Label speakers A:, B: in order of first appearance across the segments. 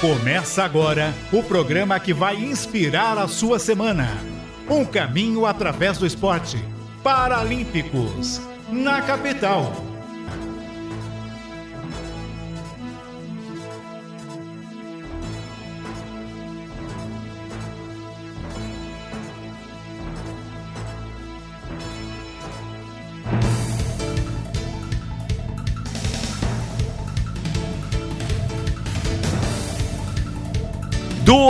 A: Começa agora o programa que vai inspirar a sua semana. Um caminho através do esporte. Paralímpicos, na capital.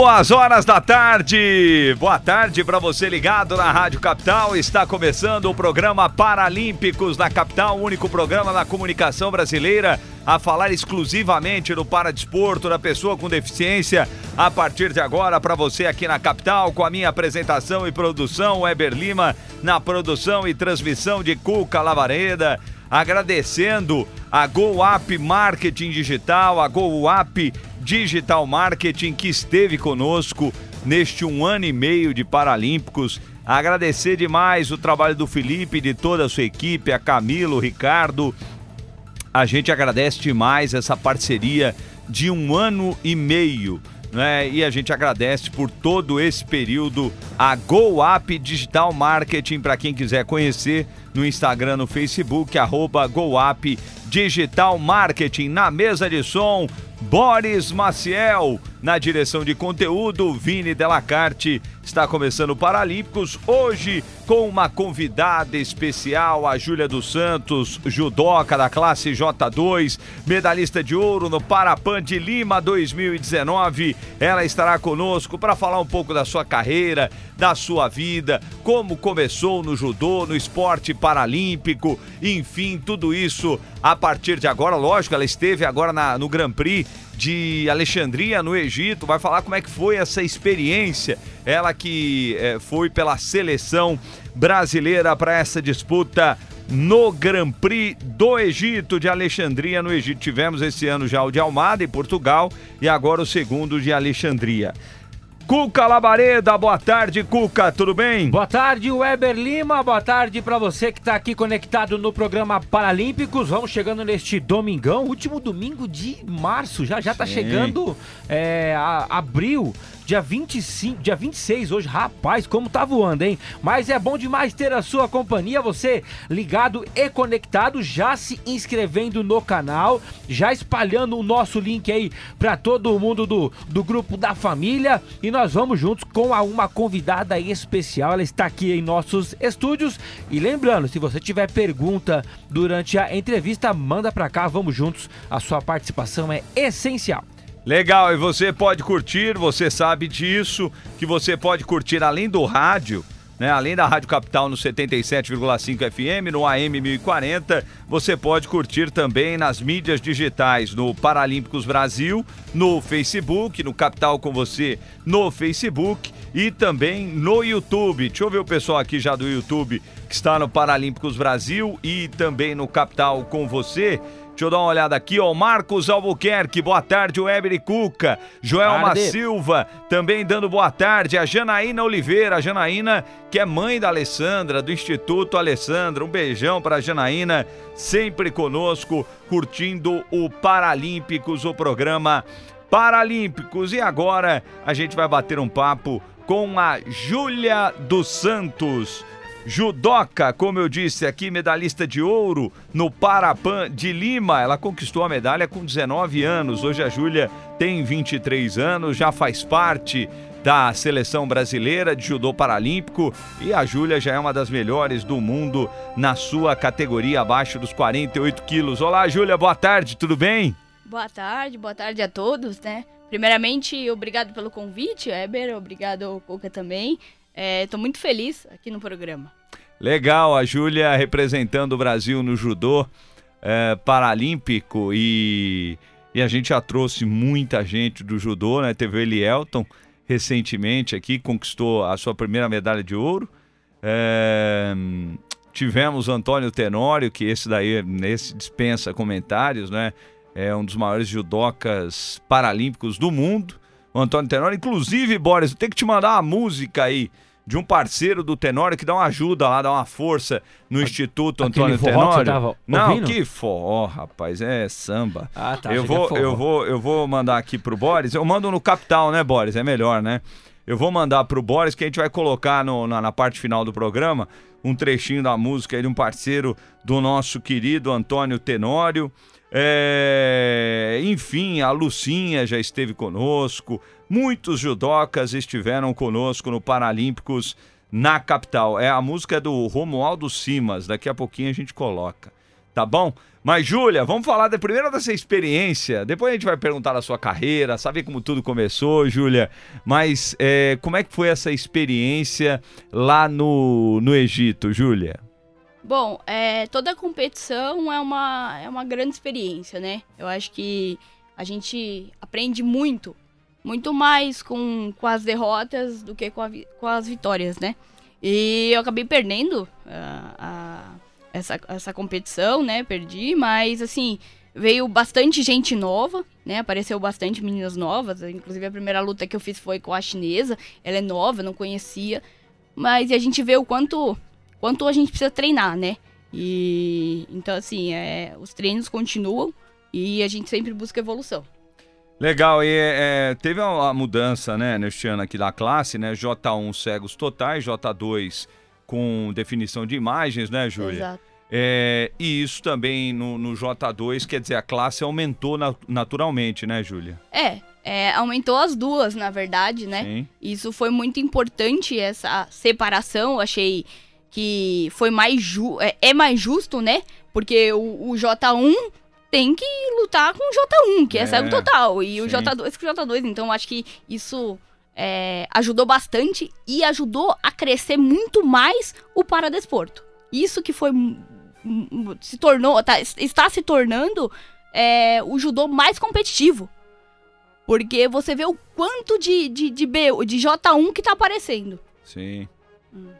B: Duas horas da tarde. Boa tarde para você ligado na Rádio Capital. Está começando o programa Paralímpicos na Capital, o único programa da comunicação brasileira a falar exclusivamente do paradesporto da pessoa com deficiência. A partir de agora, para você aqui na capital, com a minha apresentação e produção, Weber Lima, na produção e transmissão de Cuca Lavareda agradecendo a GoUp Marketing Digital, a GoUp Digital Marketing que esteve conosco neste um ano e meio de Paralímpicos. Agradecer demais o trabalho do Felipe e de toda a sua equipe, a Camilo, o Ricardo. A gente agradece demais essa parceria de um ano e meio. Né? E a gente agradece por todo esse período a GoUp Digital Marketing para quem quiser conhecer no Instagram, no Facebook, arroba GoUp Digital Marketing. Na mesa de som, Boris Maciel. Na direção de conteúdo, Vini Delacarte. Está começando Paralímpicos hoje com uma convidada especial, a Júlia dos Santos, judoca da classe J2, medalhista de ouro no Parapan de Lima 2019. Ela estará conosco para falar um pouco da sua carreira, da sua vida, como começou no judô, no esporte paralímpico, enfim, tudo isso a partir de agora. Lógico, ela esteve agora na, no Grand Prix de Alexandria, no Egito, vai falar como é que foi essa experiência. Ela que é, foi pela seleção brasileira para essa disputa no Grand Prix do Egito de Alexandria, no Egito. Tivemos esse ano já o de Almada, em Portugal, e agora o segundo de Alexandria. Cuca Labareda, boa tarde, Cuca, tudo bem?
C: Boa tarde, Weber Lima, boa tarde para você que está aqui conectado no programa Paralímpicos. Vamos chegando neste domingão, último domingo de março, já já tá Sim. chegando é, a, abril dia 25, dia 26 hoje. Rapaz, como tá voando, hein? Mas é bom demais ter a sua companhia, você ligado e conectado, já se inscrevendo no canal, já espalhando o nosso link aí para todo mundo do, do grupo da família. E nós vamos juntos com a, uma convidada especial. Ela está aqui em nossos estúdios. E lembrando, se você tiver pergunta durante a entrevista, manda para cá, vamos juntos. A sua participação é essencial.
B: Legal, e você pode curtir, você sabe disso, que você pode curtir além do rádio, né? Além da Rádio Capital no 77,5 FM, no AM 1040, você pode curtir também nas mídias digitais, no Paralímpicos Brasil, no Facebook, no Capital com você, no Facebook e também no YouTube. Deixa eu ver o pessoal aqui já do YouTube que está no Paralímpicos Brasil e também no Capital com você. Deixa eu dar uma olhada aqui, ó. Marcos Albuquerque, boa tarde, Weber e Cuca. Joelma. Silva, também dando boa tarde. A Janaína Oliveira, a Janaína, que é mãe da Alessandra, do Instituto Alessandra. Um beijão para a Janaína, sempre conosco, curtindo o Paralímpicos, o programa Paralímpicos. E agora a gente vai bater um papo com a Júlia dos Santos. Judoca, como eu disse aqui, medalhista de ouro no Parapan de Lima. Ela conquistou a medalha com 19 anos. Hoje a Júlia tem 23 anos, já faz parte da seleção brasileira de judô paralímpico e a Júlia já é uma das melhores do mundo na sua categoria abaixo dos 48 quilos. Olá, Júlia, boa tarde, tudo bem?
D: Boa tarde, boa tarde a todos, né? Primeiramente, obrigado pelo convite, Eber, obrigado, Coca, também. Estou é, muito feliz aqui no programa.
B: Legal, a Júlia representando o Brasil no judô é, paralímpico e, e a gente já trouxe muita gente do judô, né? Teve o Elielton recentemente aqui, conquistou a sua primeira medalha de ouro. É, tivemos Antônio Tenório, que esse daí nesse dispensa comentários, né? É um dos maiores judocas paralímpicos do mundo o Antônio Tenório. Inclusive, Boris, eu tenho que te mandar uma música aí de um parceiro do Tenório que dá uma ajuda lá, dá uma força no Instituto
C: aquele
B: Antônio Tenório. Não,
C: ouvindo?
B: que forró, rapaz, é samba.
C: Ah, tá.
B: eu vou, eu vou, eu vou mandar aqui pro Boris. Eu mando no Capital, né, Boris? É melhor, né? Eu vou mandar pro Boris que a gente vai colocar no- na, na parte final do programa um trechinho da música aí de um parceiro do nosso querido Antônio Tenório. É, enfim, a Lucinha já esteve conosco. Muitos judocas estiveram conosco no Paralímpicos na capital. É a música do Romualdo Simas. Daqui a pouquinho a gente coloca tá bom? Mas, Júlia, vamos falar da primeira dessa experiência. Depois a gente vai perguntar da sua carreira, saber como tudo começou, Júlia. Mas é, como é que foi essa experiência lá no, no Egito, Júlia?
D: Bom, é, toda competição é uma, é uma grande experiência, né? Eu acho que a gente aprende muito, muito mais com, com as derrotas do que com, a com as vitórias, né? E eu acabei perdendo ah, a- essa, essa competição, né? Perdi, mas assim, veio bastante gente nova, né? Apareceu bastante meninas novas, inclusive a primeira luta que eu fiz foi com a chinesa, ela é nova, não conhecia, mas a gente vê o quanto quanto a gente precisa treinar, né? E então assim, é, os treinos continuam e a gente sempre busca evolução.
B: Legal, e é, teve uma uma mudança, né, neste ano aqui da classe, né? J1 cegos totais, J2 com definição de imagens, né, Júlia?
D: Exato.
B: É, e isso também no, no J2, quer dizer, a classe aumentou na- naturalmente, né, Júlia?
D: É, é, aumentou as duas, na verdade, né?
B: Sim.
D: Isso foi muito importante, essa separação. Achei que foi mais ju é, é mais justo, né? Porque o, o J1 tem que lutar com o J1, que é,
B: É,
D: cego total. E o
B: sim.
D: J2 com o J2. Então, acho que isso é, ajudou bastante e ajudou a crescer muito mais o paradesporto. Isso que foi. se tornou. tá- está se tornando é, o judô mais competitivo. Porque você vê o quanto de, de, de, B, de J1 que tá aparecendo.
B: Sim.
D: Hum.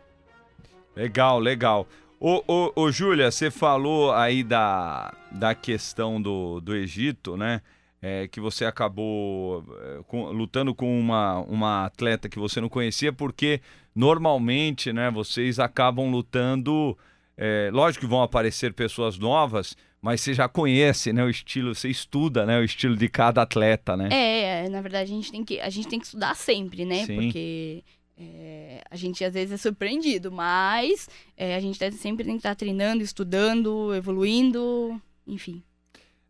B: Legal, legal. Ô, ô, ô Júlia, você falou aí da, da questão do, do Egito, né? É, que você acabou é, com- lutando com uma, uma atleta que você não conhecia, porque normalmente, né, vocês acabam lutando. é, lógico que vão aparecer pessoas novas, mas você já conhece, né, o estilo, você estuda, né, o estilo de cada atleta, né?
D: É, é, na verdade a gente tem que, a gente tem que estudar sempre, né?
B: Sim.
D: Porque é, a gente às vezes é surpreendido, mas é, a gente deve- sempre tem que estar treinando, estudando, evoluindo, enfim.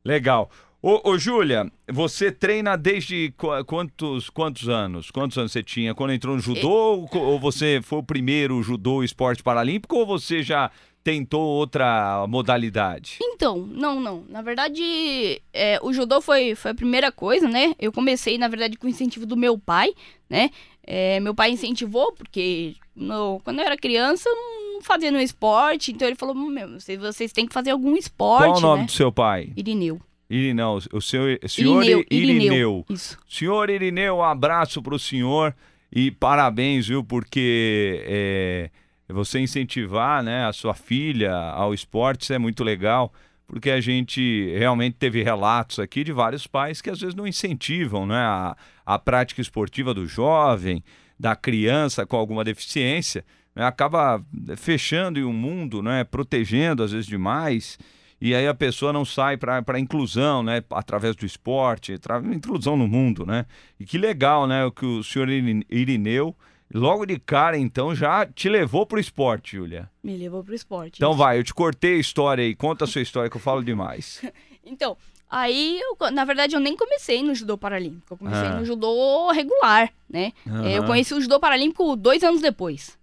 B: Legal. Ô, ô Júlia, você treina desde qu- quantos, quantos anos? Quantos anos você tinha? Quando entrou no judô? Co- Ou você foi o primeiro judô esporte paralímpico? Ou você já tentou outra modalidade?
D: Então, não, não. Na verdade, é, o judô foi, foi a primeira coisa, né? Eu comecei, na verdade, com o incentivo do meu pai, né? É, meu pai incentivou, porque no- quando eu era criança, eu não fazia no esporte. Então ele falou, meu, vocês, vocês têm que fazer algum esporte,
B: Qual o nome
D: né?
B: do seu pai?
D: Irineu.
B: Irineu, o seu, senhor
D: Irineu,
B: Irineu.
D: Irineu. Isso.
B: Senhor Irineu, um abraço para o senhor e parabéns, viu? Porque é, você incentivar né, a sua filha ao esporte, isso é muito legal. Porque a gente realmente teve relatos aqui de vários pais que às vezes não incentivam né, a, a prática esportiva do jovem, da criança com alguma deficiência, né, acaba fechando em um mundo, né, protegendo às vezes demais. E aí a pessoa não sai para a inclusão, né? Através do esporte, tra- inclusão no mundo, né? E que legal, né? O que o senhor Irin- Irineu, logo de cara, então, já te levou pro esporte, Júlia.
D: Me levou pro esporte.
B: Então
D: isso.
B: vai, eu te cortei a história aí, conta a sua história que eu falo demais.
D: Então, aí, eu, na verdade, eu nem comecei no judô paralímpico. Eu comecei
B: Ah.
D: no judô regular, né? Eu conheci o judô paralímpico dois anos depois.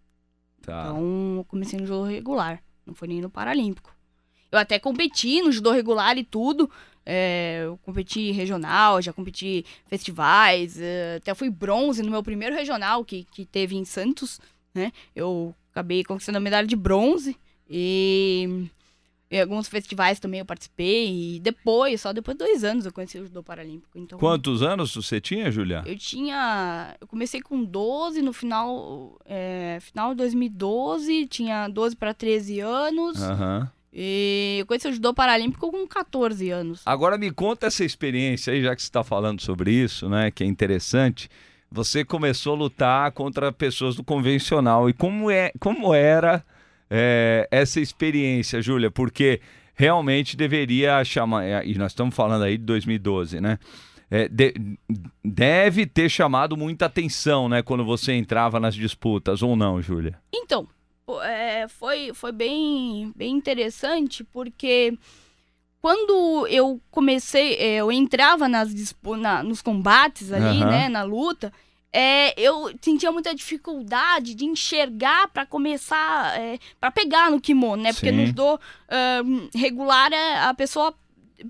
B: Tá.
D: Então, eu comecei no judô regular. Não foi nem no paralímpico. Eu até competi no judô regular e tudo. É, eu competi regional, já competi festivais. é, até fui bronze no meu primeiro regional que, que teve em Santos, né? Eu acabei conquistando a medalha de bronze. E em alguns festivais também eu participei. E depois, só depois de dois anos, eu conheci o judô paralímpico. Então,
B: Quantos anos você tinha, Júlia?
D: eu tinha. Eu comecei com 12 no final. É, final de 2012, tinha 12 para 13 anos.
B: Aham.
D: E eu conheci o judô paralímpico com 14 anos.
B: Agora me conta essa experiência aí, já que você está falando sobre isso, né? Que é interessante. você começou a lutar contra pessoas do convencional. E como, é, como era é, essa experiência, Júlia? Porque realmente deveria chamar. É, e nós estamos falando aí de 2012, né? É, de, deve ter chamado muita atenção, né, quando você entrava nas disputas, ou não, Júlia?
D: Então, é, foi, foi bem, bem interessante, porque quando eu comecei, é, eu entrava nas na, nos combates ali, uhum. né, na luta, é, eu sentia muita dificuldade de enxergar para começar, é, para pegar no kimono, né? Porque Sim. nos do uh, regular é, a pessoa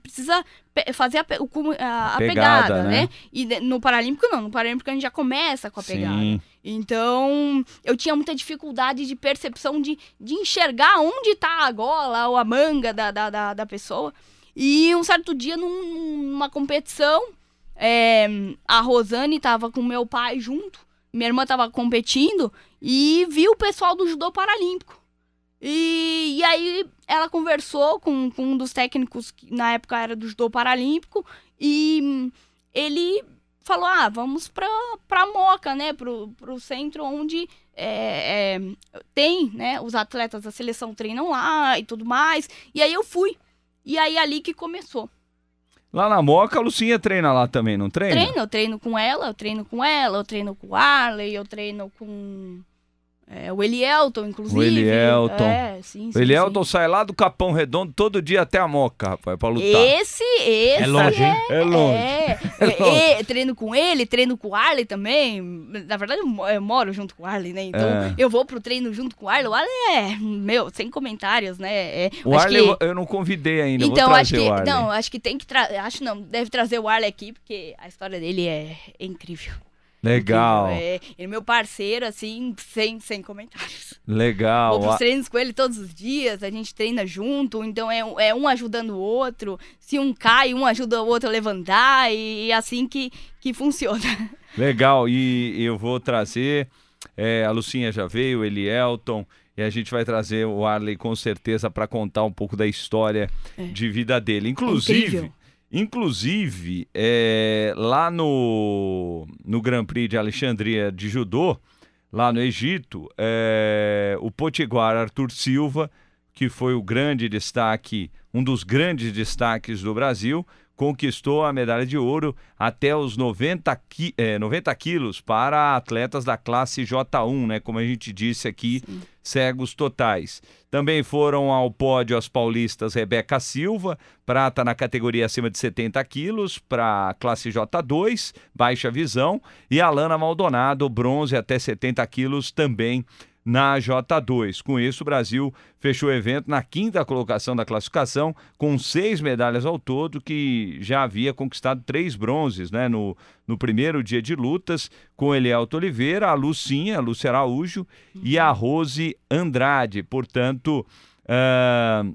D: precisa fazer a, a, a pegada, pegada, né? né? E no Paralímpico não, no Paralímpico a gente já começa com a pegada. Então, eu tinha muita dificuldade de percepção de, de enxergar onde tá a gola ou a manga da, da, da, da pessoa. E um certo dia, num, numa competição, é, a Rosane tava com meu pai junto, minha irmã tava competindo e viu o pessoal do judô paralímpico. E, e aí ela conversou com, com um dos técnicos que na época era do judô paralímpico e ele falou: ah, vamos pra, pra Moca, né? Pro, pro centro onde é, é, tem, né? Os atletas da seleção treinam lá e tudo mais. E aí eu fui. E aí ali que começou.
B: Lá na Moca, a Lucinha treina lá também, não treina?
D: Treino, eu treino com ela, eu treino com ela, eu treino com o Arley, eu treino com é, o Elielton, inclusive. O
B: Elielton. É, sim, sim, o Elielton sim. sai lá do Capão Redondo todo dia até a Moca, rapaz, pra lutar.
D: Esse, esse.
B: É longe, hein? É, é longe.
D: É, é longe. treino com ele, treino com o Arley também. Na verdade, eu moro junto com o Arley, né? Então, é. eu vou pro treino junto com o Arley. O Arley é, meu, sem comentários, né? É,
B: o Arley que... eu não convidei ainda, então,
D: acho
B: que,
D: Não, acho que tem que trazer, acho não, deve trazer o Arley aqui, porque a história dele é incrível.
B: Legal.
D: É, ele é meu parceiro, assim, sem, sem comentários.
B: Legal.
D: Vou pros treinos com ele todos os dias, a gente treina junto, então é, é um ajudando o outro. Se um cai, um ajuda o outro a levantar, e é assim que, que funciona.
B: Legal, e eu vou trazer, é, a Lucinha já veio, ele Elton, e a gente vai trazer o Arley com certeza para contar um pouco da história é. de vida dele. Inclusive, Incrível. Inclusive, é, lá no, no Grand Prix de Alexandria de Judô, lá no Egito, é, o potiguar Arthur Silva, que foi o grande destaque, um dos grandes destaques do Brasil, conquistou a medalha de ouro até os 90, qui é, 90 quilos para atletas da classe J1, né? Como a gente disse aqui, Sim. cegos totais. Também foram ao pódio as paulistas Rebeca Silva, prata na categoria acima de 70 quilos, para a classe J2, baixa visão, e Alana Maldonado, bronze até 70 quilos, também na J2. Com isso, o Brasil fechou o evento na quinta colocação da classificação, com seis medalhas ao todo, que já havia conquistado três bronzes né, no, no primeiro dia de lutas, com Elielto Oliveira, a Lucinha, a Lúcia Araújo e a Rose Andrade. Portanto, uh,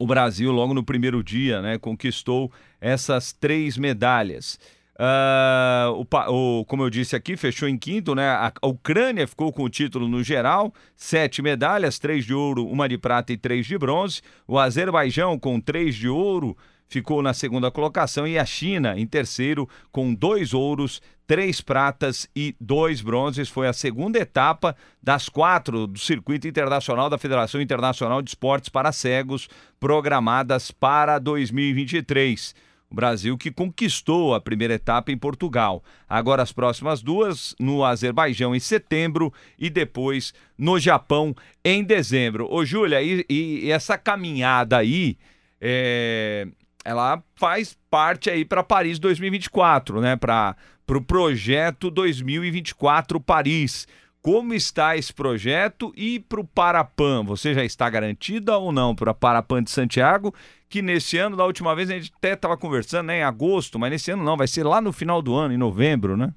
B: o Brasil, logo no primeiro dia, né, conquistou essas três medalhas. Uh, o, o, como eu disse aqui, fechou em quinto, né? A, a, Ucrânia ficou com o título no geral, sete medalhas, três de ouro, uma de prata e três de bronze. O Azerbaijão, com três de ouro, ficou na segunda colocação e a China em terceiro, com dois ouros, três pratas e dois bronzes. Foi a segunda etapa das quatro do circuito internacional da Federação Internacional de Esportes para Cegos, programadas para 2023. O Brasil que conquistou a primeira etapa em Portugal. Agora as próximas duas no Azerbaijão em setembro e depois no Japão em dezembro. Ô, Júlia, e, e, essa caminhada aí, é, ela faz parte aí para Paris 2024, né? Para o pro projeto 2024 Paris. Como está esse projeto e para o Parapan? Você já está garantida ou não para o Parapan de Santiago? que nesse ano, da última vez, a gente até estava conversando né, em agosto, mas nesse ano não, vai ser lá no final do ano, em novembro, né?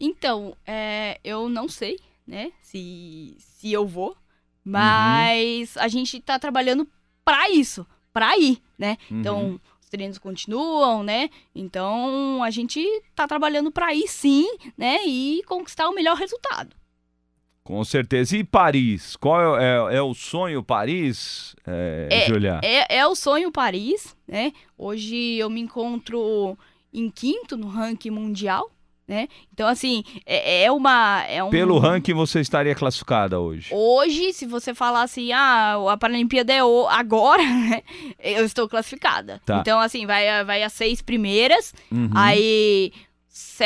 D: Então, é, eu não sei, né, se, se eu vou, mas uhum. a gente está trabalhando para isso, para ir, né? Uhum. Então, treinos continuam, né? Então, a gente está trabalhando para ir sim, né, e conquistar o melhor resultado.
B: Com certeza. E Paris? Qual é, é, é o sonho Paris, é, é, Julia?
D: É, é o sonho Paris, né? Hoje eu me encontro em quinto no ranking mundial, né? Então, assim, é, é uma... É um...
B: Pelo ranking você estaria classificada hoje?
D: Hoje, se você falar assim, ah, a Paralimpíada é o... agora? Eu estou classificada.
B: Tá.
D: Então, assim, vai, vai as seis primeiras,
B: Uhum,
D: aí...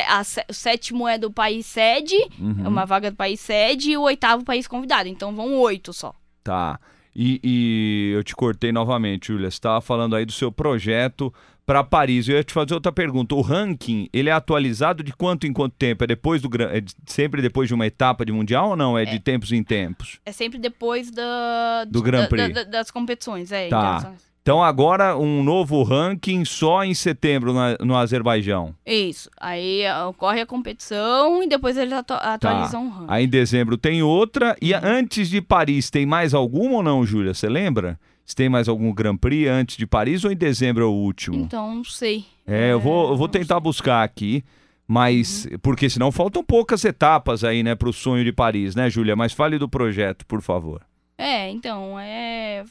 D: a o sétimo é do país sede,
B: uhum.
D: é uma vaga do país sede, e o oitavo país convidado. Então vão oito só.
B: Tá. E, e eu te cortei novamente, Júlia. Você estava falando aí do seu projeto para Paris. Eu ia te fazer outra pergunta. O ranking, ele é atualizado de quanto em quanto tempo? É depois do é de- sempre depois de uma etapa de mundial ou não? É de tempos em tempos?
D: É sempre depois da,
B: Do
D: de-
B: Grand
D: da-
B: Prix.
D: da- das competições. É,
B: Tá. Então agora um novo ranking só em setembro na- no Azerbaijão.
D: Isso. Aí ah, ocorre a competição e depois eles atu- atualizam o ranking.
B: Aí em dezembro tem outra. E antes de Paris tem mais alguma ou não, Júlia? Você lembra? Se tem mais algum Grand Prix antes de Paris ou em dezembro é o último?
D: Então, não sei.
B: É, eu vou, eu vou
D: não
B: tentar buscar aqui, mas
D: Uhum.
B: porque senão faltam poucas etapas aí, né, pro sonho de Paris, né, Júlia? Mas fale do projeto, por favor.
D: É, então, é...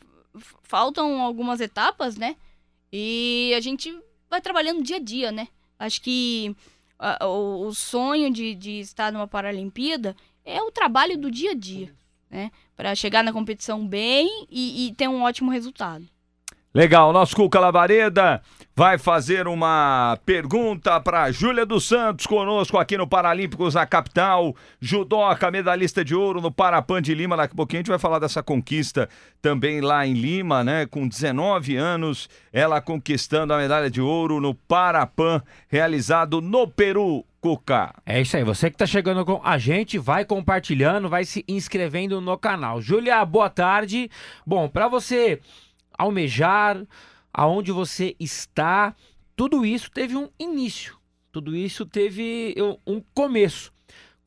D: faltam algumas etapas, né? E a gente vai trabalhando dia a dia, né? Acho que ah, o, o sonho de, de estar numa Paralimpíada é o trabalho do dia a dia, né? Para chegar na competição bem e, e ter um ótimo resultado.
B: Legal, nosso Cuca Labareda vai fazer uma pergunta para Júlia dos Santos conosco aqui no Paralímpicos na capital. Judoca, medalhista de ouro no Parapan de Lima. Daqui a pouquinho a gente vai falar dessa conquista também lá em Lima, né? Com 19 anos, ela conquistando a medalha de ouro no Parapan, realizado no Peru. Cuca.
C: É isso aí, você que tá chegando com a gente, vai compartilhando, vai se inscrevendo no canal. Júlia, boa tarde. Bom, para você almejar aonde você está, tudo isso teve um início. Tudo isso teve um começo.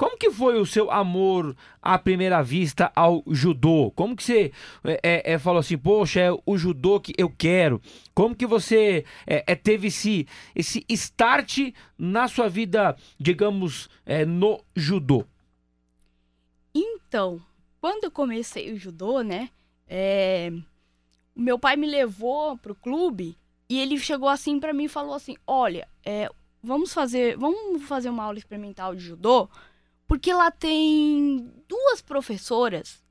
C: Como que foi o seu amor à primeira vista ao judô? Como que você é, é, é, falou assim, poxa, é o judô que eu quero? Como que você é, é, teve esse, esse start na sua vida, digamos, é, no judô?
D: Então, quando eu comecei o judô, né? o meu pai me levou pro clube e ele chegou assim pra mim e falou assim: Olha, vamos fazer, vamos fazer uma aula experimental de judô, porque lá tem duas professoras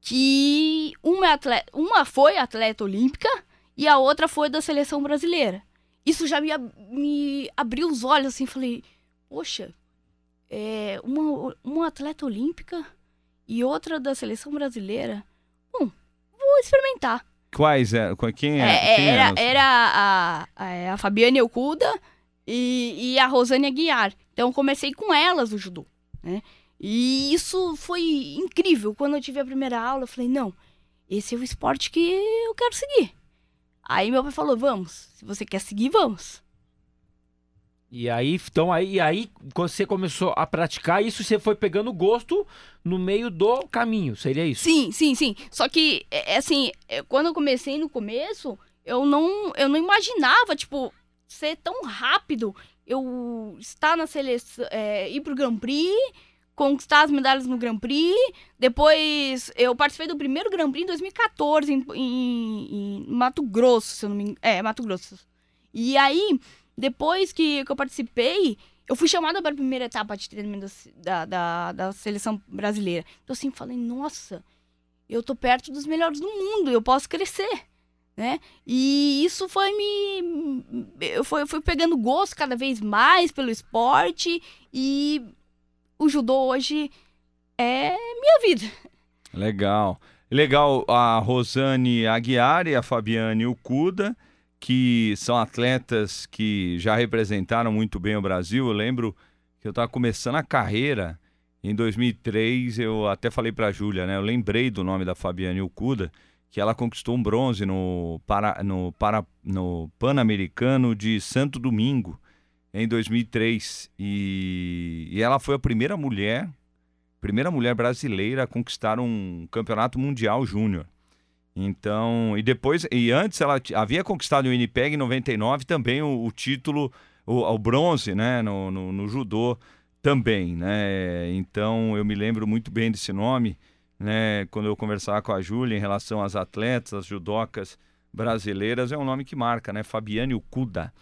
D: que uma, é atleta, uma foi atleta olímpica e a outra foi da seleção brasileira. Isso já me, me abriu os olhos assim, falei, poxa, é, uma, uma atleta olímpica e outra da seleção brasileira. Bom, vou experimentar.
B: Quais é? Quem é?
D: É,
B: Quem
D: era
B: eram?
D: era a, a, a Fabiane Okuda e, e a Rosane Aguiar. Então comecei com elas o judô, né? E isso foi incrível. Quando eu tive a primeira aula, eu falei, não, esse é o esporte que eu quero seguir. Aí meu pai falou, vamos, se você quer seguir, vamos.
C: E aí, então, aí, aí quando você começou a praticar isso, você foi pegando gosto no meio do caminho, seria isso?
D: Sim, sim, sim. Só que, é, é assim, é, quando eu comecei no começo, eu não, eu não imaginava, tipo, ser tão rápido. Eu estar na seleção, é, ir pro Grand Prix, conquistar as medalhas no Grand Prix. Depois, eu participei do primeiro Grand Prix em 2014, em, em- em Mato Grosso, se eu não me engano. É, Mato Grosso. E aí, depois que, que eu participei, eu fui chamada para a primeira etapa de treinamento da, da, da seleção brasileira. Então, assim, falei, nossa, eu tô perto dos melhores do mundo, eu posso crescer, né? E isso foi me... Eu fui, eu fui pegando gosto cada vez mais pelo esporte e o judô hoje é minha vida.
B: Legal. Legal a Rosane Aguiar e a Fabiane Ukuda, que são atletas que já representaram muito bem o Brasil. Eu lembro que eu estava começando a carreira em 2003, eu até falei para a Júlia, né? Eu lembrei do nome da Fabiane Ukuda, que ela conquistou um bronze no, para, no, para, no Pan-Americano de Santo Domingo em 2003. E, e ela foi a primeira mulher primeira mulher brasileira a conquistar um campeonato mundial júnior. Então, e depois, e antes ela havia conquistado o Winnipeg em 99 também o, o título, o, o bronze, né, no, no, no judô também, né? Então, eu me lembro muito bem desse nome, né, quando eu conversava com a Júlia em relação às atletas, às judocas brasileiras, é um nome que marca, né? Fabiane Ukuda.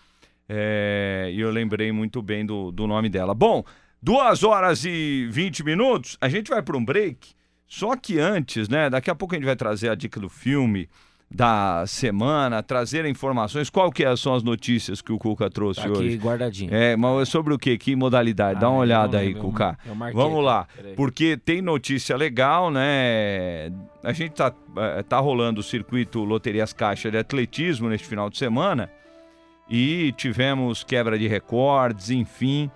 B: É, e eu lembrei muito bem do, do nome dela. Bom, duas horas e 20 minutos, a gente vai para um break. Só que antes, né? Daqui a pouco a gente vai trazer a dica do filme da semana, trazer informações. Qual que é, são as notícias que o Cuca trouxe
C: Tá
B: hoje?
C: aqui guardadinho.
B: É, mas é sobre o quê? Que modalidade? Dá
C: Ah,
B: uma
C: eu
B: olhada aí,
C: lembro,
B: Cuca. Vamos lá, porque tem notícia legal, né? A gente tá, eh, tá rolando o circuito Loterias Caixa de Atletismo neste final de semana e tivemos quebra de recordes, enfim.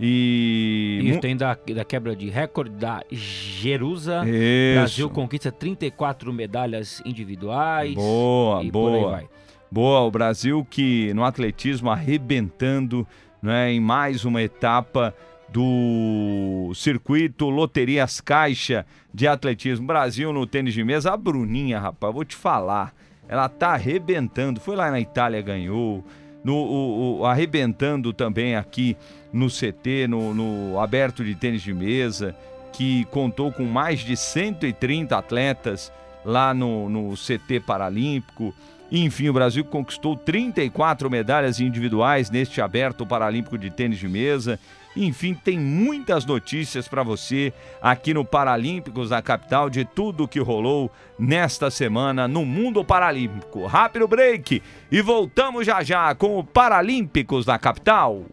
B: E. Mu-
C: tem da, da quebra de recorde da Jerusa.
B: Isso.
C: Brasil conquista 34 medalhas individuais.
B: Boa,
C: e
B: boa.
C: vai.
B: Boa, o Brasil que no atletismo arrebentando né, em mais uma etapa do circuito Loterias Caixa de atletismo. Brasil no tênis de mesa, a Bruninha, rapaz, vou te falar, ela tá arrebentando. Foi lá na Itália, ganhou. No, o- o- arrebentando também aqui no CT, no, no aberto de tênis de mesa, que contou com mais de 130 atletas lá no, no CT Paralímpico. Enfim, o Brasil conquistou 34 medalhas individuais neste aberto paralímpico de tênis de mesa. Enfim, tem muitas notícias para você aqui no Paralímpicos da capital de tudo que rolou nesta semana no mundo paralímpico. Rápido break e voltamos já já com o Paralímpicos da capital.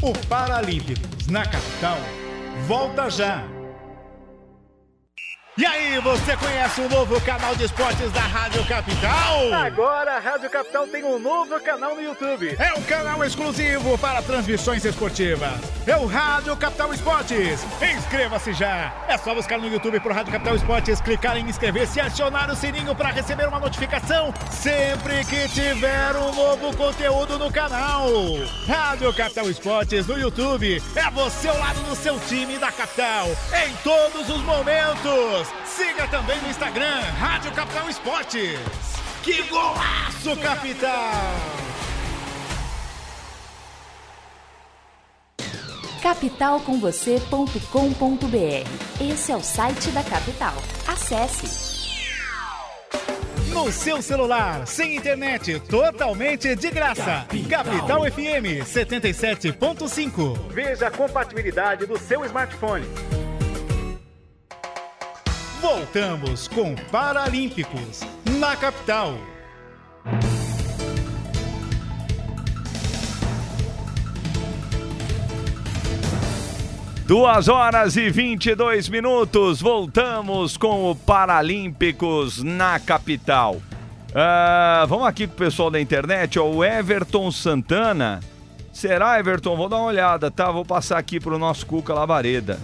A: O Paralímpicos na capital volta já. E aí, você conhece o novo canal de esportes da Rádio Capital?
E: Agora a Rádio Capital tem um novo canal no YouTube.
A: É um canal exclusivo para transmissões esportivas. É o Rádio Capital Esportes. Inscreva-se já. É só buscar no YouTube pro Rádio Capital Esportes, clicar em inscrever-se e acionar o sininho para receber uma notificação sempre que tiver um novo conteúdo no canal. Rádio Capital Esportes no YouTube. É você ao lado do seu time da capital em todos os momentos. Siga também no Instagram, Rádio Capital Esportes. Que golaço, capital!
F: capitalcomvocê.com.br. Esse é o site da Capital. Acesse.
A: No seu celular, sem internet, totalmente de graça. Capital, FM 77.5.
E: Veja a compatibilidade do seu smartphone.
A: Voltamos com Paralímpicos na capital.
B: Duas horas e 22 minutos, voltamos com o Paralímpicos na capital. Ah, vamos aqui com o pessoal da internet, ó, o Everton Santana. Será, Everton? Vou dar uma olhada, tá? Vou passar aqui pro nosso Cuca Lavareda.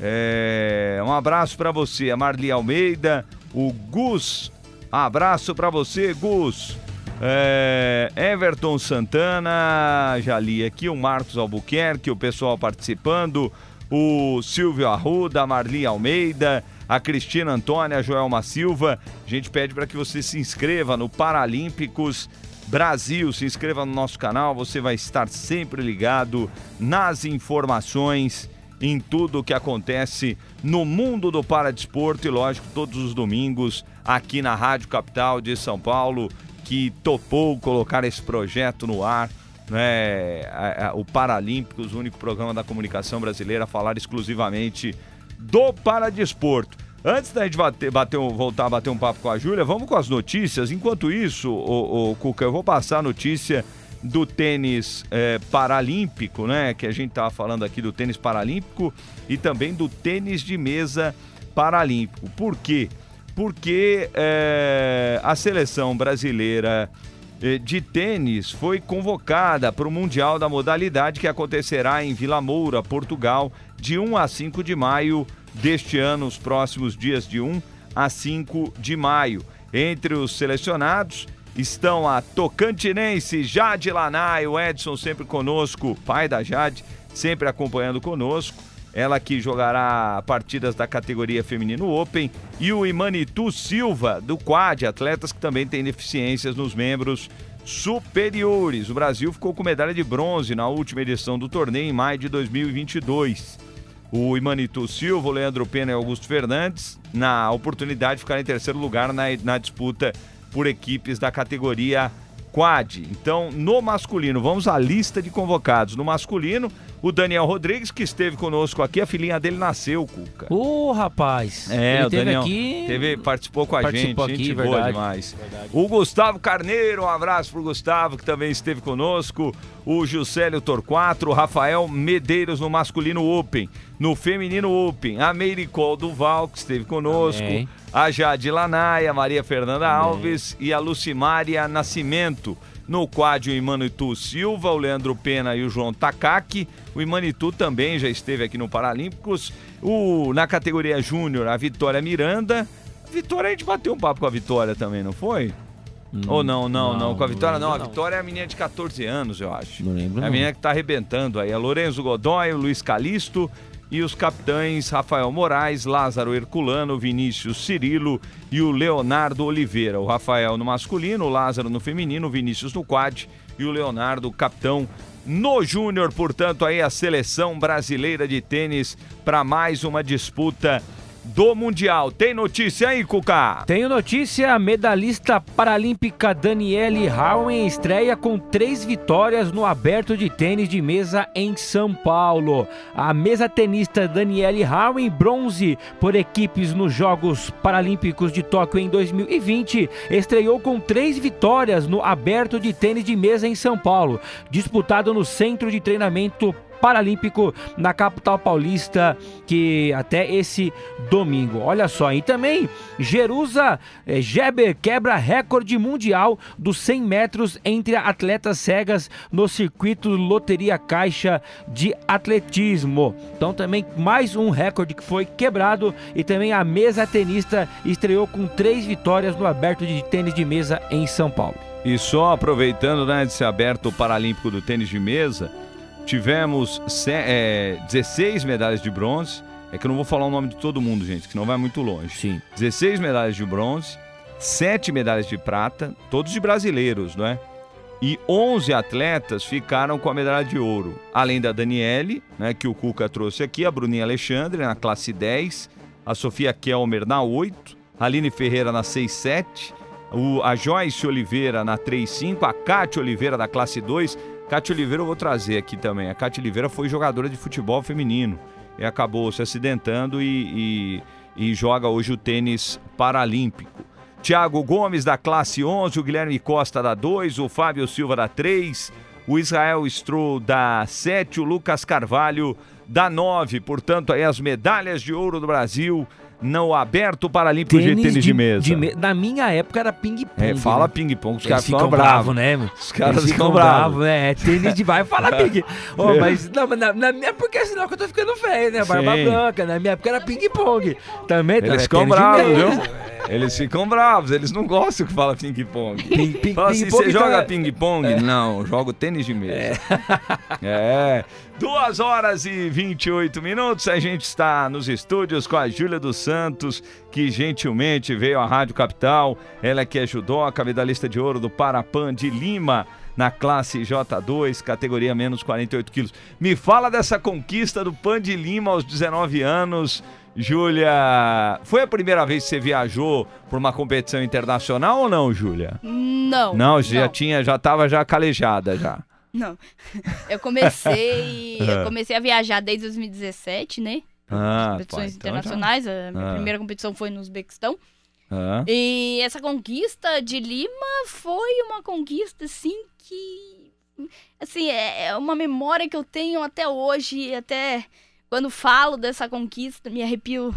B: É, um abraço para você, a Marli Almeida, o Gus. Abraço para você, Gus. É, Everton Santana, já li aqui, o Marcos Albuquerque, o pessoal participando, o Silvio Arruda, a Marli Almeida, a Cristina Antônia, a Joelma Silva. A gente pede para que você se inscreva no Paralímpicos Brasil, se inscreva no nosso canal, você vai estar sempre ligado nas informações, em tudo o que acontece no mundo do paradesporto e, lógico, todos os domingos aqui na Rádio Capital de São Paulo, que topou colocar esse projeto no ar. Né, o Paralímpicos, o único programa da comunicação brasileira a falar exclusivamente do paradesporto. Antes da gente bater, bater um- voltar a bater um papo com a Júlia, vamos com as notícias. Enquanto isso, o, Cuca, eu vou passar a notícia do tênis eh, paralímpico, né? Que a gente tava falando aqui do tênis paralímpico e também do tênis de mesa paralímpico. Por quê? Porque eh, a seleção brasileira eh, de tênis foi convocada para o Mundial da modalidade que acontecerá em Vila Moura, Portugal, de 1 a 5 de maio deste ano, os próximos dias de 1 a 5 de maio. Entre os selecionados estão a Tocantinense Jade Lanai, o Edson sempre conosco, pai da Jade, sempre acompanhando conosco. Ela que jogará partidas da categoria Feminino Open. E o Imanitu Silva, do Quad, atletas que também têm deficiências nos membros superiores. O Brasil ficou com medalha de bronze na última edição do torneio em maio de 2022. O Imanitu Silva, o Leandro Pena e Augusto Fernandes, na oportunidade de ficar em terceiro lugar na, na disputa por equipes da categoria quad. Então, no masculino, vamos à lista de convocados. No masculino, o Daniel Rodrigues, que esteve conosco aqui, a filhinha dele nasceu, Cuca.
C: Ô, rapaz.
B: É,
C: ele
B: o
C: teve
B: Daniel
C: aqui.
B: teve, participou com a
C: Participou
B: gente,
C: aqui,
B: gente boa
C: verdade.
B: demais. O Gustavo Carneiro, um abraço pro Gustavo, que também esteve conosco. O Juscelio Torquato, o Rafael Medeiros no masculino Open. No feminino Open, a Meiricol Duval, que esteve conosco.
C: Também.
B: A Jade Lanaia, a Maria Fernanda Alves e a Lucimária Nascimento. No quad, o Imanitu Silva, o Leandro Pena e o João Takaki. O Imanitu também já esteve aqui no Paralímpicos. O, na categoria Júnior, a Vitória Miranda. Vitória, a gente bateu um papo com a Vitória também, não foi? Ou não, não, não, Com a Vitória não. A Vitória é a menina de 14 anos, eu acho.
C: Não lembro,
B: É a
C: não.
B: menina que tá arrebentando aí. A Lorenzo Godoy, o Luiz Calisto e os capitães Rafael Moraes, Lázaro Herculano, Vinícius Cirilo e o Leonardo Oliveira. O Rafael no masculino, o Lázaro no feminino, o Vinícius no quad e o Leonardo capitão no júnior. Portanto, aí a seleção brasileira de tênis para mais uma disputa do Mundial. Tem notícia aí, Cuca?
C: Tenho notícia, a medalhista paralímpica Daniele Howen estreia com três vitórias no aberto de tênis de mesa em São Paulo. A mesa tenista Daniele Howen, bronze por equipes nos Jogos Paralímpicos de Tóquio em 2020, estreou com três vitórias no aberto de tênis de mesa em São Paulo, disputado no Centro de Treinamento Paralímpico na capital paulista, que até esse domingo. Olha só, e também Jerusa eh, Geber quebra recorde mundial dos 100 metros entre atletas cegas no circuito Loteria Caixa de Atletismo. Então também mais um recorde que foi quebrado e também a mesa tenista estreou com três vitórias no aberto de tênis de mesa em São Paulo.
B: E só aproveitando né, de ser aberto o Paralímpico do tênis de mesa, tivemos é, 16 medalhas de bronze. É que eu não vou falar o nome de todo mundo, gente, que senão vai muito longe.
C: Sim.
B: 16 medalhas de bronze, 7 medalhas de prata, todos de brasileiros, não é? E 11 atletas ficaram com a medalha de ouro. Além da Daniele, né, que o Cuca trouxe aqui, a Bruninha Alexandre na classe 10, a Sofia Kelmer na 8, a Aline Ferreira na 6-7, o- a Joyce Oliveira na 3-5, a Cátia Oliveira da classe 2. Cátia Oliveira eu vou trazer aqui também. A Cátia Oliveira foi jogadora de futebol feminino e acabou se acidentando e, e- e joga hoje o tênis paralímpico. Tiago Gomes da classe 11, o Guilherme Costa da 2, o Fábio Silva da 3, o Israel Stroll da 7, o Lucas Carvalho da 9. Portanto, aí as medalhas de ouro do Brasil no aberto paralímpico de tênis de, mesa.
C: me- Na minha época era ping-pong.
B: É, fala
C: né?
B: ping-pong, os caras
C: ficam bravos,
B: bravos.
C: né?
B: Os caras
C: Eles
B: ficam bravos.
C: né? É, tênis de vai falar ping. Ô,
B: É.
C: mas não, na, na minha porque senão que eu tô ficando velho, né? Barba
B: Sim.
C: branca. Na minha época era ping-pong. Também
B: Eles
C: é
B: ficam
C: tênis de
B: bravos, viu? Eles ficam bravos, eles não gostam que fala ping-pong.
C: Ping- ping-
B: Fala assim, você
C: então
B: joga
C: é-
B: ping-pong? Não, jogo tênis de mesa. É. Duas horas e 28 minutos, a gente está nos estúdios com a Júlia dos Santos, que gentilmente veio à Rádio Capital. Ela que é judoca, medalhista de ouro do Parapan de Lima, na classe J2, categoria menos 48 quilos. Me fala dessa conquista do Pan de Lima aos 19 anos. Júlia, foi a primeira vez que você viajou por uma competição internacional ou não, Júlia?
D: Não.
B: Não, já tinha, já tava já calejada já.
D: Não. Eu comecei, eu comecei a viajar desde 2017, né?
B: Ah,
D: competições
B: então já-
D: internacionais. A minha
B: Ah.
D: primeira competição foi no Uzbequistão.
B: Ah.
D: E essa conquista de Lima foi uma conquista, assim, que. Assim, é é uma memória que eu tenho até hoje. Até quando falo dessa conquista, me arrepio.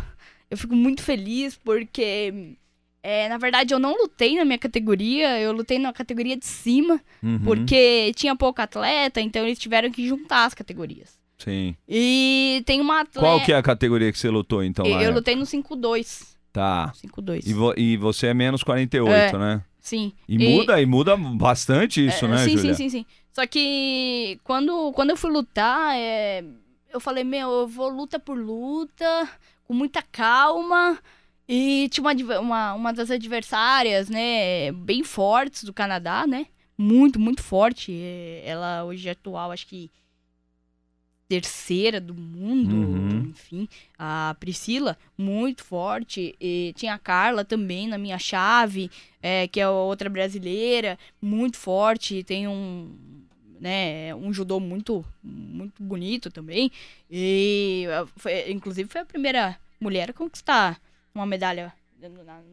D: Eu fico muito feliz porque. É, na verdade, eu não lutei na minha categoria, eu lutei na categoria de cima,
B: Uhum,
D: porque tinha pouco atleta, então eles tiveram que juntar as categorias.
B: Sim.
D: E tem uma atleta.
B: Qual que é a categoria que você lutou então?
D: Eu, eu lutei no 5-2.
B: Tá.
D: 5-2.
B: E, vo- e você é menos 48,
D: É.
B: né?
D: Sim.
B: E, muda, e muda bastante isso,
D: É,
B: né,
D: sim,
B: Júlia?
D: sim, sim, sim. Só que quando, quando eu fui lutar, é, eu falei, meu, eu vou luta por luta, com muita calma. E tinha uma, uma, uma das adversárias, né, bem fortes do Canadá, né? Muito, muito forte. É, Ela hoje é atual, acho que terceira do mundo,
B: Uhum.
D: enfim. A Priscila, muito forte. E tinha a Carla também na minha chave, é, que é outra brasileira, muito forte. Tem um, né, um judô muito, muito bonito também. E, ah, foi- inclusive, foi a primeira mulher a conquistar uma medalha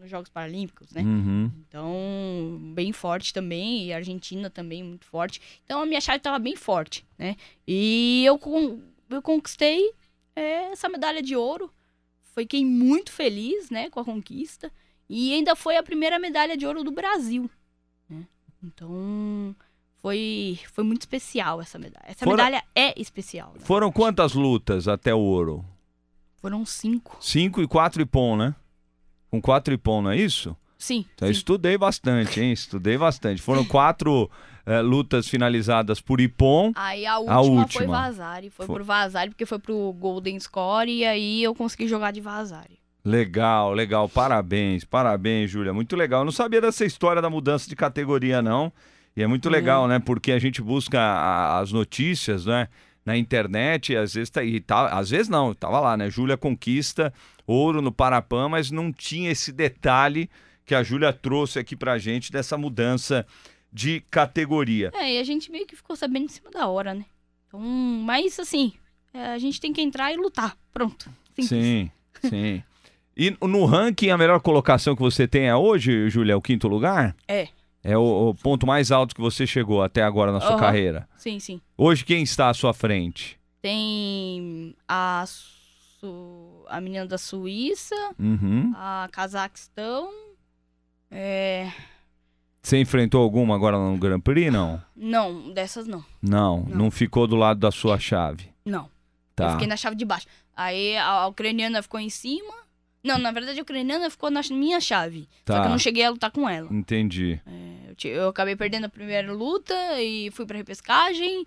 D: nos Jogos Paralímpicos, né?
B: Uhum.
D: Então, bem forte também, e a Argentina também muito forte. Então, a minha chave estava bem forte, né? E eu, eu conquistei é, essa medalha de ouro. Fiquei muito feliz, né, com a conquista. E ainda foi a primeira medalha de ouro do Brasil, né? Então, foi, foi muito especial essa medalha. Essa medalha é especial. né?
B: Foram quantas lutas até o ouro?
D: Foram cinco.
B: Cinco e quatro ipom, né? Com quatro ipom, não é isso?
D: Sim.
B: Então, eu
D: sim.
B: estudei bastante, hein? Estudei bastante. Foram quatro eh, lutas finalizadas por ipom.
D: Aí a última, foi
B: última.
D: Vazari. Foi,
B: Foi.
D: por Vazari, porque foi pro Golden Score e aí eu consegui jogar de Vazari.
B: Legal, legal. Parabéns, parabéns, Júlia. Muito legal. Eu não sabia dessa história da mudança de categoria, não. E é muito legal, né? Porque a gente busca a- as notícias, né? Na internet, e às vezes tá, e tá, às vezes não, tava lá, né? Júlia conquista ouro no Parapan, mas não tinha esse detalhe que a Júlia trouxe aqui pra gente dessa mudança de categoria.
D: É, e a gente meio que ficou sabendo em cima da hora, né? Então, mas assim, é, a gente tem que entrar e lutar. Pronto. Simples.
B: Sim, sim. E no ranking, a melhor colocação que você tem é hoje, Júlia, é o quinto lugar?
D: É.
B: É o, o ponto mais alto que você chegou até agora na sua
D: Aham.
B: carreira.
D: Sim, sim.
B: Hoje, quem está à sua frente?
D: Tem a, Su... a menina da Suíça,
B: Uhum.
D: a Cazaquistão. É...
B: Você enfrentou alguma agora no Grand Prix? Não.
D: Não, dessas não.
B: Não, não,
D: Não.
B: ficou do lado da sua chave.
D: Não. Eu
B: Tá.
D: fiquei na chave de baixo. Aí a, a ucraniana ficou em cima. Não, na verdade a ucraniana ficou na minha chave. Só
B: Tá.
D: que eu não cheguei a lutar com ela.
B: Entendi.
D: Eu, ti- eu acabei perdendo a primeira luta e fui pra repescagem.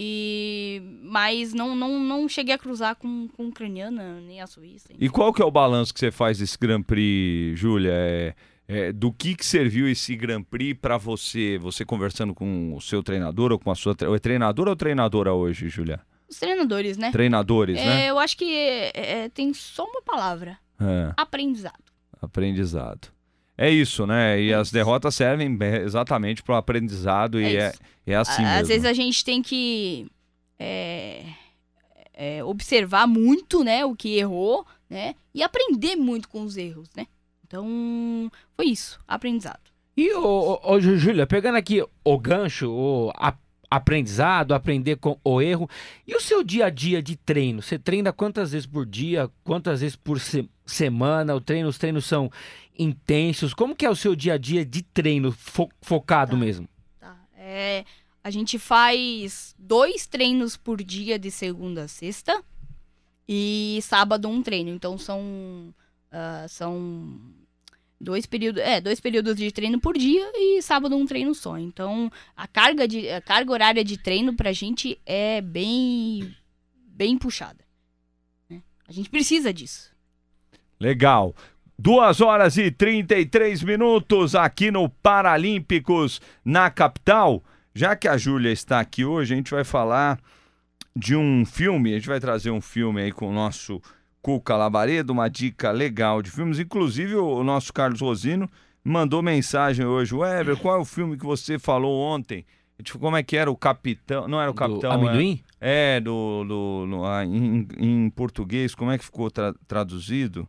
D: E mas não, não, não cheguei a cruzar com, com a ucraniana nem a suíça.
B: E qual que é o balanço que você faz desse Grand Prix, Júlia? É, é, do que, que serviu esse Grand Prix pra você? Você conversando com o seu treinador ou com a sua... É treinador ou treinadora hoje, Júlia?
D: Os treinadores, né?
B: Treinadores,
D: É,
B: né?
D: Eu acho que é, é, tem só uma palavra:
B: É.
D: aprendizado.
B: Aprendizado. É isso, né? E
D: É
B: as
D: isso.
B: derrotas servem exatamente para o aprendizado e
D: É
B: é, é assim
D: Às
B: mesmo.
D: vezes a gente tem que é, é, observar muito, né, o que errou, né, e aprender muito com os erros, né. Então, foi isso, aprendizado.
C: E, ô, ô, ô, Jú- Júlia, pegando aqui o gancho, o a- aprendizado, aprender com o erro, e o seu dia a dia de treino? Você treina quantas vezes por dia, quantas vezes por se- semana? O treino, os treinos são intensos. Como que é o seu dia a dia de treino fo- focado
D: Tá.
C: mesmo?
D: Tá? É, a gente faz dois treinos por dia de segunda a sexta e sábado um treino. Então são ah, são dois períodos, é, dois períodos de treino por dia e sábado um treino só. Então a carga de a carga horária de treino pra gente é bem bem puxada. né? A gente precisa disso.
B: Legal. Duas horas e 33 minutos aqui no Paralímpicos na capital. Já que a Júlia está aqui hoje, a gente vai falar de um filme. A gente vai trazer um filme aí com o nosso Cuca Labaredo, uma dica legal de filmes. Inclusive, o nosso Carlos Rosino mandou mensagem hoje. Weber, qual é o filme que você falou ontem? Gente, como é que era o Capitão? Não era o Capitão.
C: Do
B: é-
C: amendoim?
B: é, do, do, no- ah, em, em português, como é que ficou tra- traduzido?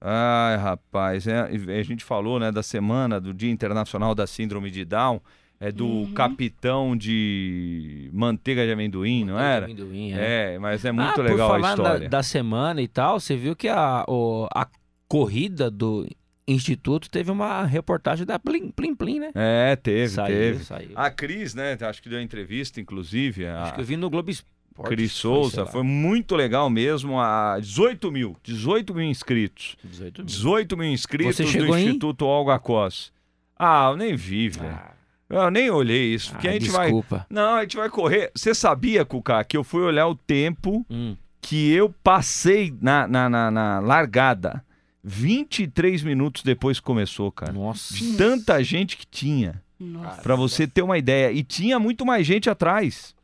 B: Ai, rapaz, é, a gente falou, né, da semana do Dia Internacional da Síndrome de Down, é do
D: Uhum.
B: capitão de manteiga de amendoim, não era?
C: Amendoim, é.
B: É, mas é
C: Ah,
B: muito
C: por
B: legal a
C: falar da-
B: história.
C: Da, semana e tal, você viu que a, o- a corrida do Instituto teve uma reportagem da Plim Plim Plim, né?
B: É, teve,
C: saiu,
B: teve.
C: saiu.
B: A Cris, né, acho que deu entrevista, inclusive, a
C: Acho que eu vi no Globo Esporte.
B: Cris Souza, foi muito legal mesmo, a 18 mil, 18 mil inscritos.
C: 18 mil.
B: 18 mil inscritos
C: Você
B: do
C: em?
B: Instituto Olga Costa. Ah, eu nem vi, velho.
C: Ah,
B: Eu nem olhei isso, porque
C: ah,
B: a gente vai...
C: desculpa.
B: Não, a gente vai correr. Você sabia, Cuca, que eu fui olhar o tempo
C: Hum.
B: que eu passei na, na, na, na largada 23 minutos depois que começou, cara.
C: Nossa.
B: De tanta gente que tinha,
D: Nossa.
B: pra você ter uma ideia. E tinha muito mais gente atrás.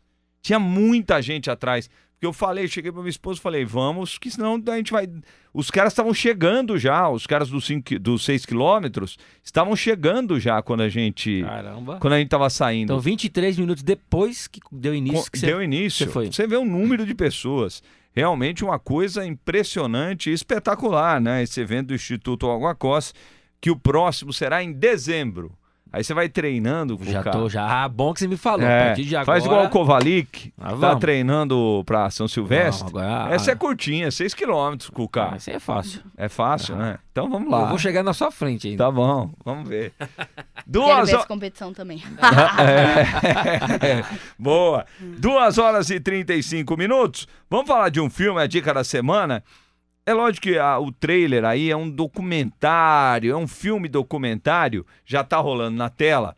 B: Tinha muita gente atrás. Porque eu falei, cheguei pra minha esposa e falei, vamos, que senão a gente vai. Os caras estavam chegando já, os caras dos 6 dos seis quilômetros estavam chegando já quando a gente.
C: Caramba.
B: Quando a gente tava saindo.
C: Então, 23 minutos depois que deu início,
B: Com-
C: que
B: deu início.
C: você foi.
B: Você vê o número de pessoas. Realmente uma coisa impressionante e espetacular, né? Esse evento do Instituto Água Costa, que o próximo será em dezembro. Aí você vai treinando com
C: Já
B: o cara.
C: tô, já. Ah, bom que você me falou. a
B: É,
C: partir de agora.
B: faz igual o Kovalik,
C: Ah,
B: tá treinando pra São Silvestre.
C: Não, agora-
B: Essa é curtinha, 6 quilômetros com o
C: Ah,
B: carro.
C: isso aí é fácil.
B: É fácil, né? Então vamos
C: Eu
B: lá.
C: vou chegar na sua frente ainda.
B: Tá bom, vamos ver.
D: Quero
B: Duas
D: ver
B: horas.
D: essa competição também.
B: É. Boa. Duas horas e 35 minutos. Vamos falar de um filme, a dica da semana. É lógico que ah, o trailer aí é um documentário, é um filme documentário, já tá rolando na tela.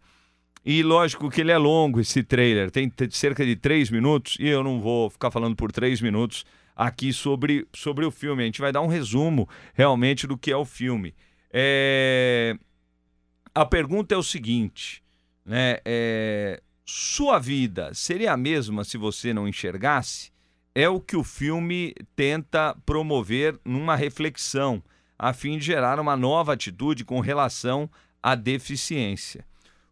B: E lógico que ele é longo, esse trailer, tem cerca de três minutos, e eu não vou ficar falando por três minutos aqui sobre, sobre o filme. A gente vai dar um resumo realmente do que é o filme. É, A pergunta é o seguinte, né? É, Sua vida seria a mesma se você não enxergasse? É o que o filme tenta promover numa reflexão, a fim de gerar uma nova atitude com relação à deficiência.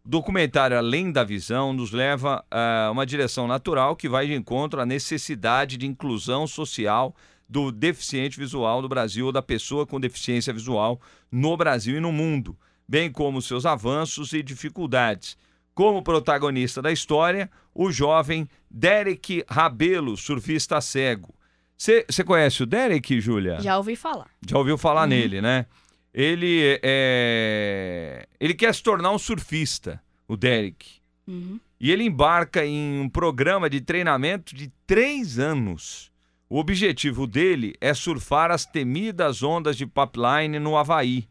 B: O documentário Além da Visão nos leva a uma direção natural que vai de encontro à necessidade de inclusão social do deficiente visual do Brasil ou da pessoa com deficiência visual no Brasil e no mundo, bem como seus avanços e dificuldades. Como protagonista da história, o jovem Derek Rabelo, surfista cego. Você conhece o Derek, Júlia?
D: Já ouvi falar.
B: Já ouviu falar nele, né? Ele é... ele quer se tornar um surfista, o Derek.
D: Uhum.
B: E ele embarca em um programa de treinamento de três anos. O objetivo dele é surfar as temidas ondas de pipeline no Havaí,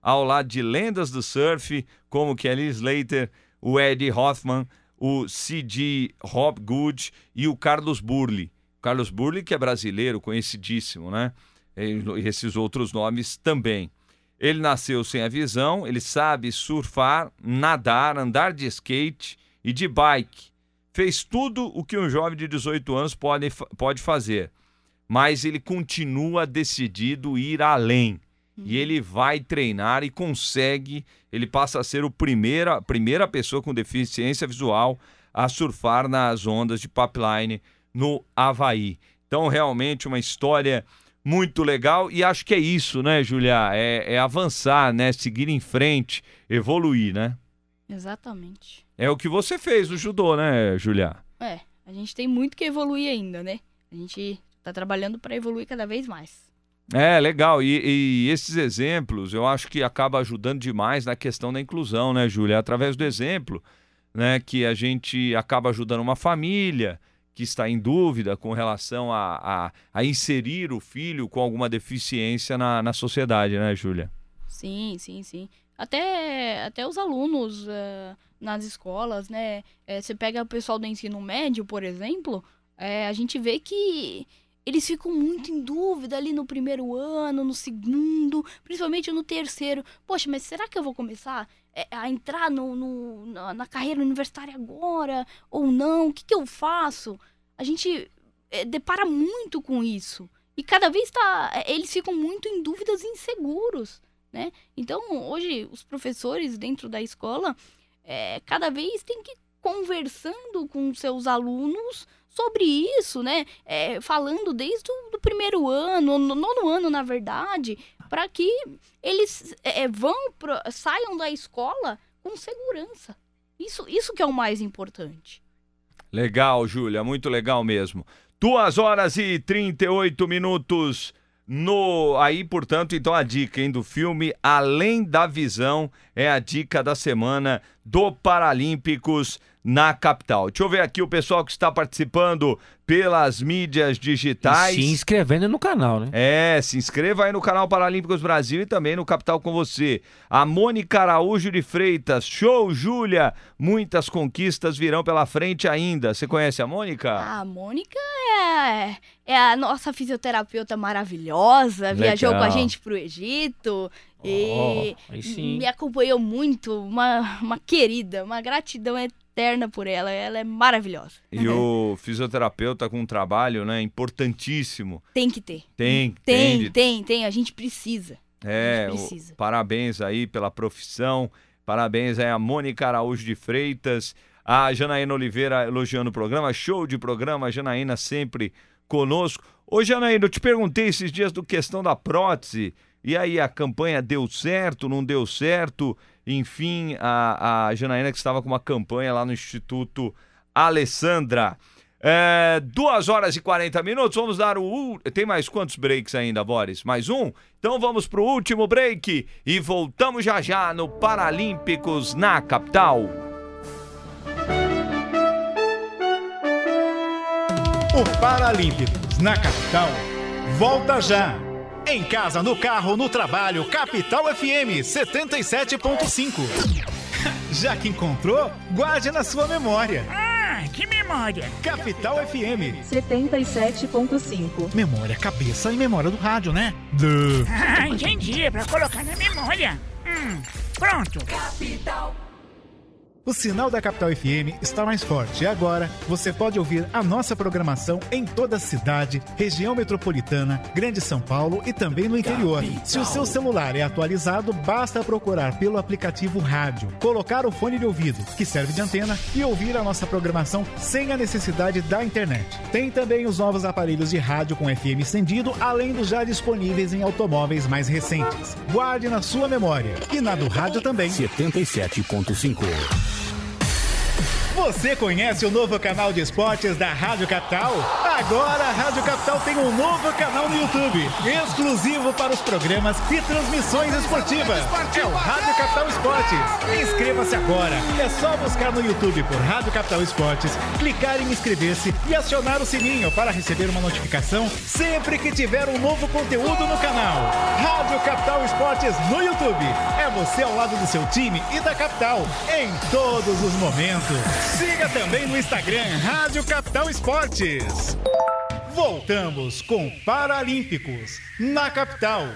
B: ao lado de lendas do surf como Kelly Slater, o Eddie Hoffman, o C.G. Hopgood e o Carlos Burley. Carlos Burley, que é brasileiro, conhecidíssimo, né? E esses outros nomes também. Ele nasceu sem a visão, ele sabe surfar, nadar, andar de skate e de bike. Fez tudo o que um jovem de 18 anos pode, pode fazer. Mas ele continua decidido ir além. E ele vai treinar e consegue. Ele passa a ser o primeira, a primeira pessoa com deficiência visual a surfar nas ondas de pipeline no Havaí. Então, realmente, uma história muito legal. E acho que é isso, né, Julia? É, é avançar, né? Seguir em frente, evoluir, né?
D: Exatamente.
B: É o que você fez no judô, né, Julia?
D: É, a gente tem muito que evoluir ainda, né? A gente tá trabalhando para evoluir cada vez mais.
B: É, legal. E, e esses exemplos eu acho que acaba ajudando demais na questão da inclusão, né, Júlia? Através do exemplo, né, que a gente acaba ajudando uma família que está em dúvida com relação a, a, a inserir o filho com alguma deficiência na, na sociedade, né, Júlia?
D: Sim, sim, sim. Até, até os alunos eh, nas escolas, né? Eh, você pega o pessoal do ensino médio, por exemplo, eh, a gente vê que eles ficam muito em dúvida ali no primeiro ano, no segundo, principalmente no terceiro. Poxa, mas será que eu vou começar eh, a entrar no, no- na, carreira universitária agora ou não? O que, que eu faço? A gente eh, depara muito com isso. E cada vez tá, eh, eles ficam muito em dúvidas e inseguros né? Então, hoje, os professores dentro da escola, é, cada vez tem que ir conversando com seus alunos sobre isso, né? É, falando desde o primeiro ano, no nono ano, na verdade, para que eles é, vão pro- saiam da escola com segurança. Isso, isso que é o mais importante.
B: Legal, Júlia, muito legal mesmo. Duas horas e 38 minutos no. Aí, portanto, então a dica hein, do filme Além da Visão é a dica da semana do Paralímpicos na capital. Deixa eu ver aqui o pessoal que está participando pelas mídias digitais.
C: E se inscrevendo no canal, né?
B: É, se inscreva aí no canal Paralímpicos Brasil e também no Capital com você. A Mônica Araújo de Freitas. Show, Júlia! Muitas conquistas virão pela frente ainda. Você conhece a Mônica?
D: A Mônica é, é a nossa fisioterapeuta maravilhosa, viajou com a
B: Legal.
D: gente pro Egito e
C: Oh, sim.
D: me acompanhou muito, uma, uma querida, uma gratidão eterna por ela. Ela é maravilhosa.
B: E o fisioterapeuta com um trabalho, né, importantíssimo.
D: Tem que ter.
B: Tem,
D: Tem,
B: de-
D: tem, tem. A gente precisa.
B: É,
D: gente
B: o-
D: precisa.
B: parabéns aí pela profissão. Parabéns aí a Mônica Araújo de Freitas, a Janaína Oliveira elogiando o programa. Show de programa, a Janaína sempre conosco. Ô, Janaína, eu te perguntei esses dias do questão da prótese. E aí, a campanha deu certo, não deu certo? Enfim, a, a Janaína que estava com uma campanha lá no Instituto Alessandra. É, duas horas e 40 minutos, vamos dar o. Tem mais quantos breaks ainda, Boris? Mais um? Então vamos pro último break e voltamos já já no Paralímpicos na capital.
A: O Paralímpicos na capital volta já. Em casa, no carro, no trabalho, Capital FM 77.5. Já que encontrou, guarde na sua memória.
G: Ah, que memória.
A: Capital FM.
H: 77.5.
A: Memória, cabeça e memória do rádio, né? Duh.
G: Ah, entendi. É pra colocar na memória. Hum, pronto.
A: O sinal da Capital FM está mais forte e agora você pode ouvir a nossa programação em toda a cidade, região metropolitana, Grande São Paulo e também no interior. Se o seu celular é atualizado, basta procurar pelo aplicativo Rádio, colocar o fone de ouvido, que serve de antena, e ouvir a nossa programação sem a necessidade da internet. Tem também os novos aparelhos de rádio com FM estendido, além dos já disponíveis em automóveis mais recentes. Guarde na sua memória e na do rádio também.
I: 77.5.
A: Você conhece o novo canal de esportes da Rádio Capital? Agora a Rádio Capital tem um novo canal no YouTube, exclusivo para os programas e transmissões esportivas. É o Rádio Capital Esportes. Inscreva-se agora. É só buscar no YouTube por Rádio Capital Esportes, clicar em inscrever-se e acionar o sininho para receber uma notificação sempre que tiver um novo conteúdo no canal. Rádio Capital Esportes no YouTube. É você ao lado do seu time e da capital em todos os momentos. Siga também no Instagram Rádio Capital Esportes. Voltamos com Paralímpicos na capital.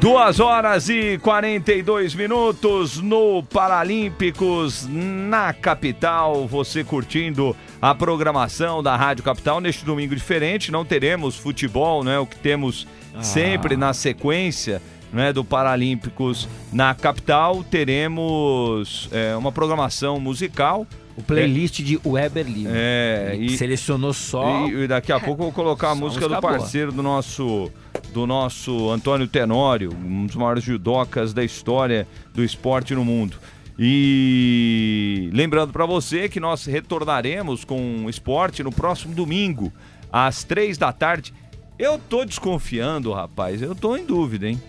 B: Duas horas e 42 minutos no Paralímpicos na capital. Você curtindo a programação da Rádio Capital neste domingo diferente. Não teremos futebol, não é o que temos sempre na sequência. Né, do Paralímpicos na capital, teremos é, uma programação musical.
C: O playlist de Weber Lima.
B: É, e-
C: selecionou só.
B: E, e daqui a pouco eu vou colocar a música do
C: música boa.
B: parceiro do nosso do nosso Antônio Tenório, um dos maiores judocas da história do esporte no mundo. E lembrando para você que nós retornaremos com o esporte no próximo domingo, às três da tarde. Eu tô desconfiando, rapaz, eu tô em dúvida, hein?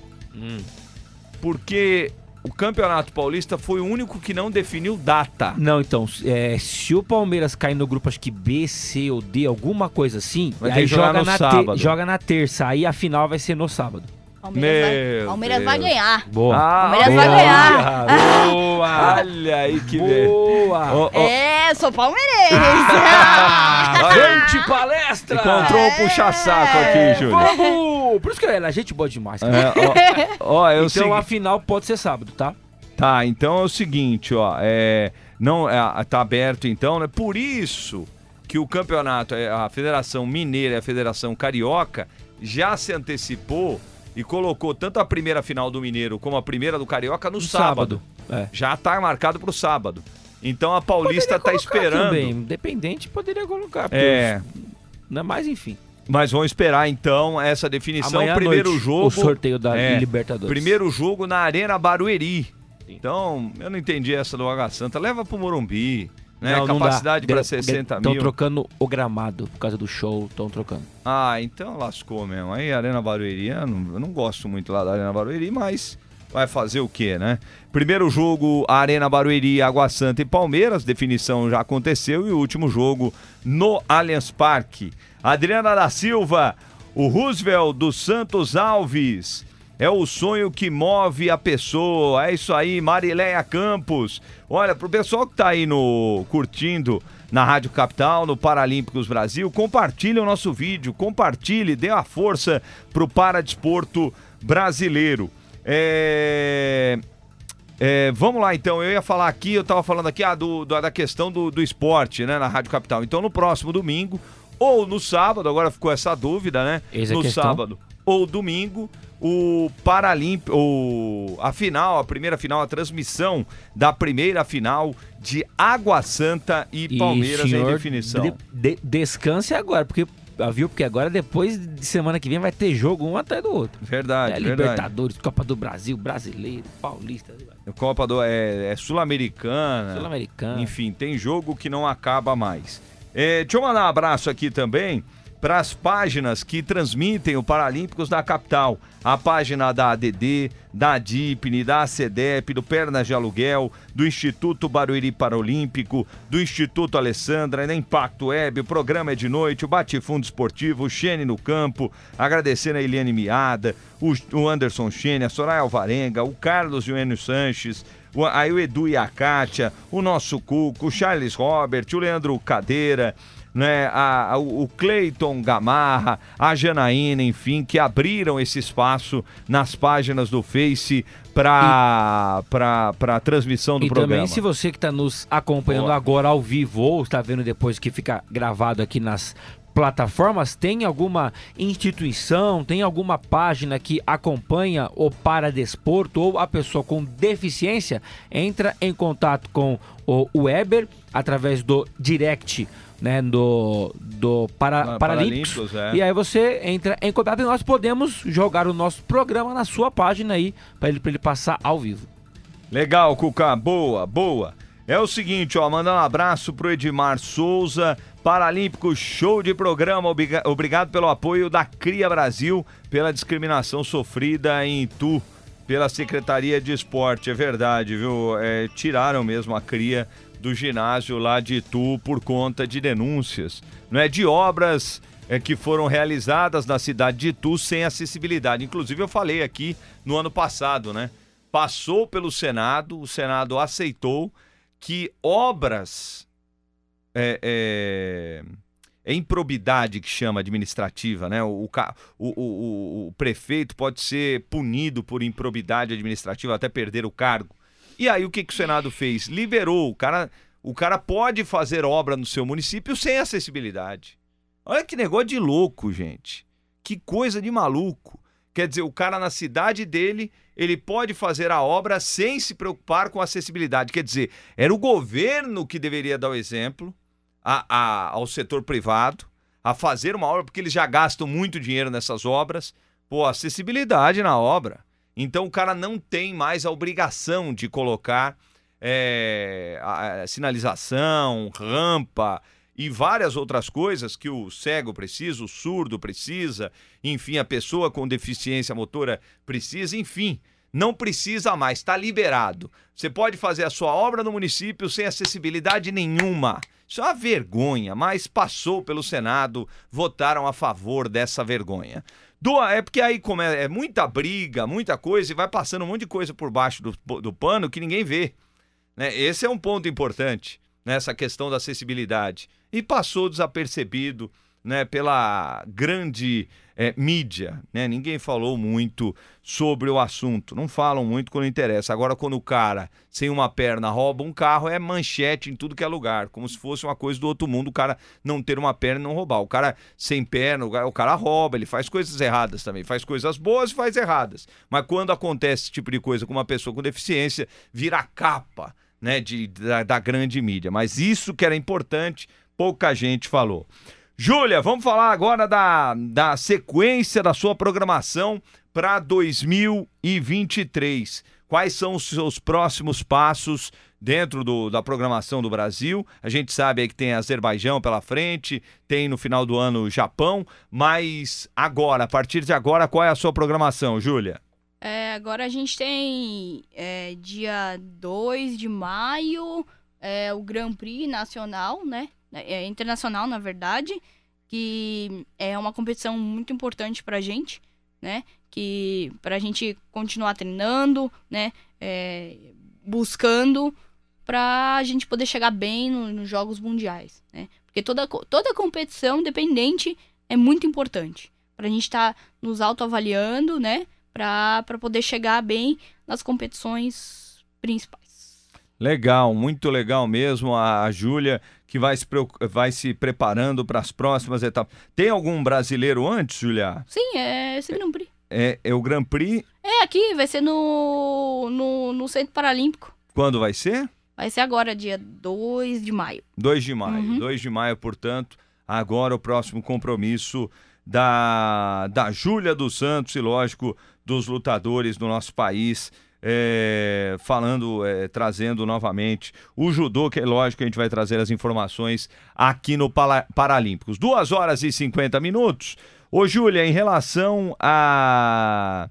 B: Porque o Campeonato Paulista foi o único que não definiu data.
C: Não, então, é, se o Palmeiras cair no grupo, acho que B, C ou D, alguma coisa assim,
B: Vai
C: aí joga
B: no
C: na,
B: sábado.
C: joga na terça, aí a final vai ser no sábado.
D: Palmeiras, vai, Palmeiras vai ganhar.
C: Boa.
B: Ah,
D: Palmeiras vai ganhar.
C: Boa!
B: Olha aí que beleza.
C: Boa!
B: Ó, ó,
D: É, sou palmeirense.
C: Gente palestra!
B: Encontrou o puxa-saco aqui, Júlio.
C: Vamos! Por isso que ela é gente boa demais. cara.
B: É, ó, ó, é
C: então
B: segui-
C: a final pode ser sábado, tá?
B: Tá, então é o seguinte, ó, é, não, é, tá aberto então, né? Por isso que o campeonato, é, a Federação Mineira e a Federação Carioca já se antecipou e colocou tanto a primeira final do Mineiro como a primeira do Carioca no,
C: No
B: sábado.
C: É.
B: Já tá marcado pro sábado. Então a Paulista tá
C: colocar
B: esperando.
C: Também, independente poderia colocar.
B: É,
C: os- Né? Mas enfim.
B: mas vão esperar então essa definição.
C: Amanhã
B: primeiro
C: noite,
B: jogo.
C: O sorteio da
B: é,
C: Libertadores.
B: Primeiro jogo na Arena Barueri. Então, eu não entendi essa do Água Santa. Leva pro Morumbi, né?
C: Não.
B: Capacidade para
C: De-
B: 60
C: Tão
B: mil.
C: trocando o gramado por causa do show, estão trocando.
B: Ah, então lascou mesmo. Aí Arena Barueri, eu não, eu não gosto muito lá da Arena Barueri, mas vai fazer o quê, né? Primeiro jogo, Arena Barueri, Água Santa e Palmeiras, definição já aconteceu. E o último jogo no Allianz Parque. Adriana da Silva, o Roosevelt dos Santos Alves. É o sonho que move a pessoa. É isso aí, Marileia Campos. Olha, pro pessoal que tá aí no curtindo na Rádio Capital, no Paralímpicos Brasil. Compartilhe o nosso vídeo, compartilhe, dê a força pro paradesporto brasileiro. É... É, vamos lá então, eu ia falar aqui, eu tava falando aqui ah, do, do- da questão do, do esporte, né, na Rádio Capital. Então no próximo domingo, ou no sábado, agora ficou essa dúvida, né?
C: Eis
B: no sábado ou domingo, o Paralímpico, o, a final, a primeira final, a transmissão da primeira final de Água Santa e,
C: E,
B: Palmeiras em definição.
C: de- de- descanse agora, porque ah, viu? Porque agora depois de semana que vem vai ter jogo um atrás do outro.
B: Verdade,
C: É,
B: verdade.
C: Libertadores, Copa do Brasil, Brasileiro, Paulista,
B: Copa do é, é sul-americana.
C: Sul-Americana.
B: Enfim, tem jogo que não acaba mais. É, deixa eu mandar um abraço aqui também para as páginas que transmitem o Paralímpicos da capital. A página da ADD, da DIPNE, da ACEDEP, do Pernas de Aluguel, do Instituto Barueri Paralímpico, do Instituto Alessandra, da Impacto Web, o programa é de noite, o Bate-Fundo Esportivo, o Xene no Campo, agradecendo a Eliane Miada, o, Anderson Xene, a Soraya Alvarenga, o Carlos Joênio Sanches, aí o Edu e a Kátia, o nosso Cuco, o Charles Robert, o Leandro Cadeira, né, a, a- o Cleiton Gamarra, a Janaína, enfim, que abriram esse espaço nas páginas do Face para a transmissão do
C: e
B: programa.
C: também, se você que está nos acompanhando
B: Boa.
C: agora ao vivo ou está vendo depois que fica gravado aqui nas plataformas, tem alguma instituição, tem alguma página que acompanha o paradesporto ou a pessoa com deficiência, entra em contato com o Weber através do direct né, do, do para,
B: Ah,
C: Paralímpicos.
B: É.
C: E aí você entra em contato e nós podemos jogar o nosso programa na sua página aí, para ele, pra ele passar ao vivo.
B: Legal, Cuca. Boa, boa. É o seguinte, ó, mandar um abraço pro Edmar Souza, Paralímpico Show de Programa. Obriga- Obrigado pelo apoio da Cria Brasil, pela discriminação sofrida em Itu, pela Secretaria de Esporte. É verdade, viu? É, tiraram mesmo a Cria do ginásio lá de Itu por conta de denúncias, não é? De obras é, que foram realizadas na cidade de Itu sem acessibilidade. Inclusive, eu falei aqui no ano passado, né? Passou pelo Senado, o Senado aceitou que obras. É, é, é improbidade que chama administrativa, né? O, o, o- o prefeito pode ser punido por improbidade administrativa até perder o cargo. E aí o que, que o Senado fez? Liberou. O cara, o cara pode fazer obra no seu município sem acessibilidade. Olha que negócio de louco, gente. Que coisa de maluco. Quer dizer, o cara na cidade dele, ele pode fazer a obra sem se preocupar com acessibilidade. Quer dizer, era o governo que deveria dar o exemplo a- a- ao setor privado a fazer uma obra, porque eles já gastam muito dinheiro nessas obras. Pô, acessibilidade na obra. Então o cara não tem mais a obrigação de colocar é, a- a sinalização, rampa e várias outras coisas que o cego precisa, o surdo precisa, enfim, a pessoa com deficiência motora precisa, enfim. Não precisa mais, está liberado. Você pode fazer a sua obra no município sem acessibilidade nenhuma. Isso é uma vergonha, mas passou pelo Senado, votaram a favor dessa vergonha. Do, é porque aí como é, é muita briga, muita coisa, e vai passando um monte de coisa por baixo do, do pano que ninguém vê. Né? Esse é um ponto importante nessa questão da acessibilidade. E passou desapercebido né, pela grande eh, mídia. Né? Ninguém falou muito sobre o assunto. Não falam muito quando interessa. Agora, quando o cara sem uma perna rouba um carro, é manchete em tudo que é lugar. Como se fosse uma coisa do outro mundo o cara não ter uma perna e não roubar. O cara sem perna, o cara rouba, ele faz coisas erradas também. Faz coisas boas e faz erradas. Mas quando acontece esse tipo de coisa com uma pessoa com deficiência, vira capa né, de, da, da grande mídia. Mas isso que era importante, pouca gente falou. Júlia, vamos falar agora da, da sequência da sua programação para 2023. Quais são os seus próximos passos dentro do- da programação do Brasil? A gente sabe que tem Azerbaijão pela frente, tem no final do ano Japão, mas agora, a partir de agora, qual é a sua programação, Júlia?
D: É, agora a gente tem é, dia 2 de maio é, o Grand Prix Nacional, né? É, internacional, na verdade, que é uma competição muito importante pra gente, né? Que pra gente continuar treinando, né? É, buscando para a gente poder chegar bem no- nos jogos mundiais, né? Porque toda, toda competição independente é muito importante para a gente estar nos autoavaliando, né? Para poder chegar bem nas competições principais.
B: Legal, muito legal mesmo. A, a Júlia que vai se, vai se preparando para as próximas etapas. Tem algum brasileiro antes, Júlia?
D: Sim, é esse Grand Prix.
B: É, é o Grand Prix.
D: É, aqui vai ser no, no, no Centro Paralímpico.
B: Quando vai ser?
D: Vai ser agora, dia 2 de maio.
B: 2 de maio.
D: Uhum.
B: 2 de maio, portanto, agora o próximo compromisso da, da Júlia dos Santos e, lógico, dos lutadores do nosso país. É, falando, é, trazendo novamente o judô, que é lógico que a gente vai trazer as informações aqui no Paralímpicos. 2 horas e 50 minutos. Ô, Júlia, em relação a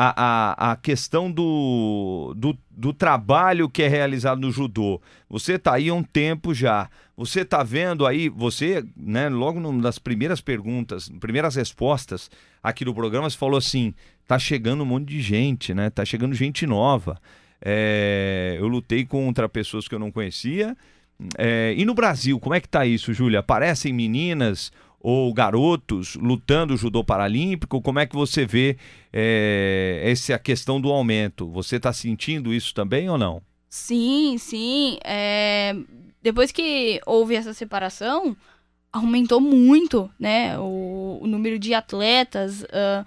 B: a, a, a questão do, do, do trabalho que é realizado no judô. Você está aí há um tempo já. Você está vendo aí, você, né, logo das primeiras perguntas, primeiras respostas aqui do programa, você falou assim: tá chegando um monte de gente, né? Tá chegando gente nova. É, eu lutei contra pessoas que eu não conhecia. É, e no Brasil, como é que tá isso, Júlia? Aparecem meninas ou garotos lutando judô paralímpico? Como é que você vê é, essa questão do aumento? Você está sentindo isso também ou não?
D: Sim, sim. é, Depois que houve essa separação, aumentou muito, né? O, o número de atletas ah,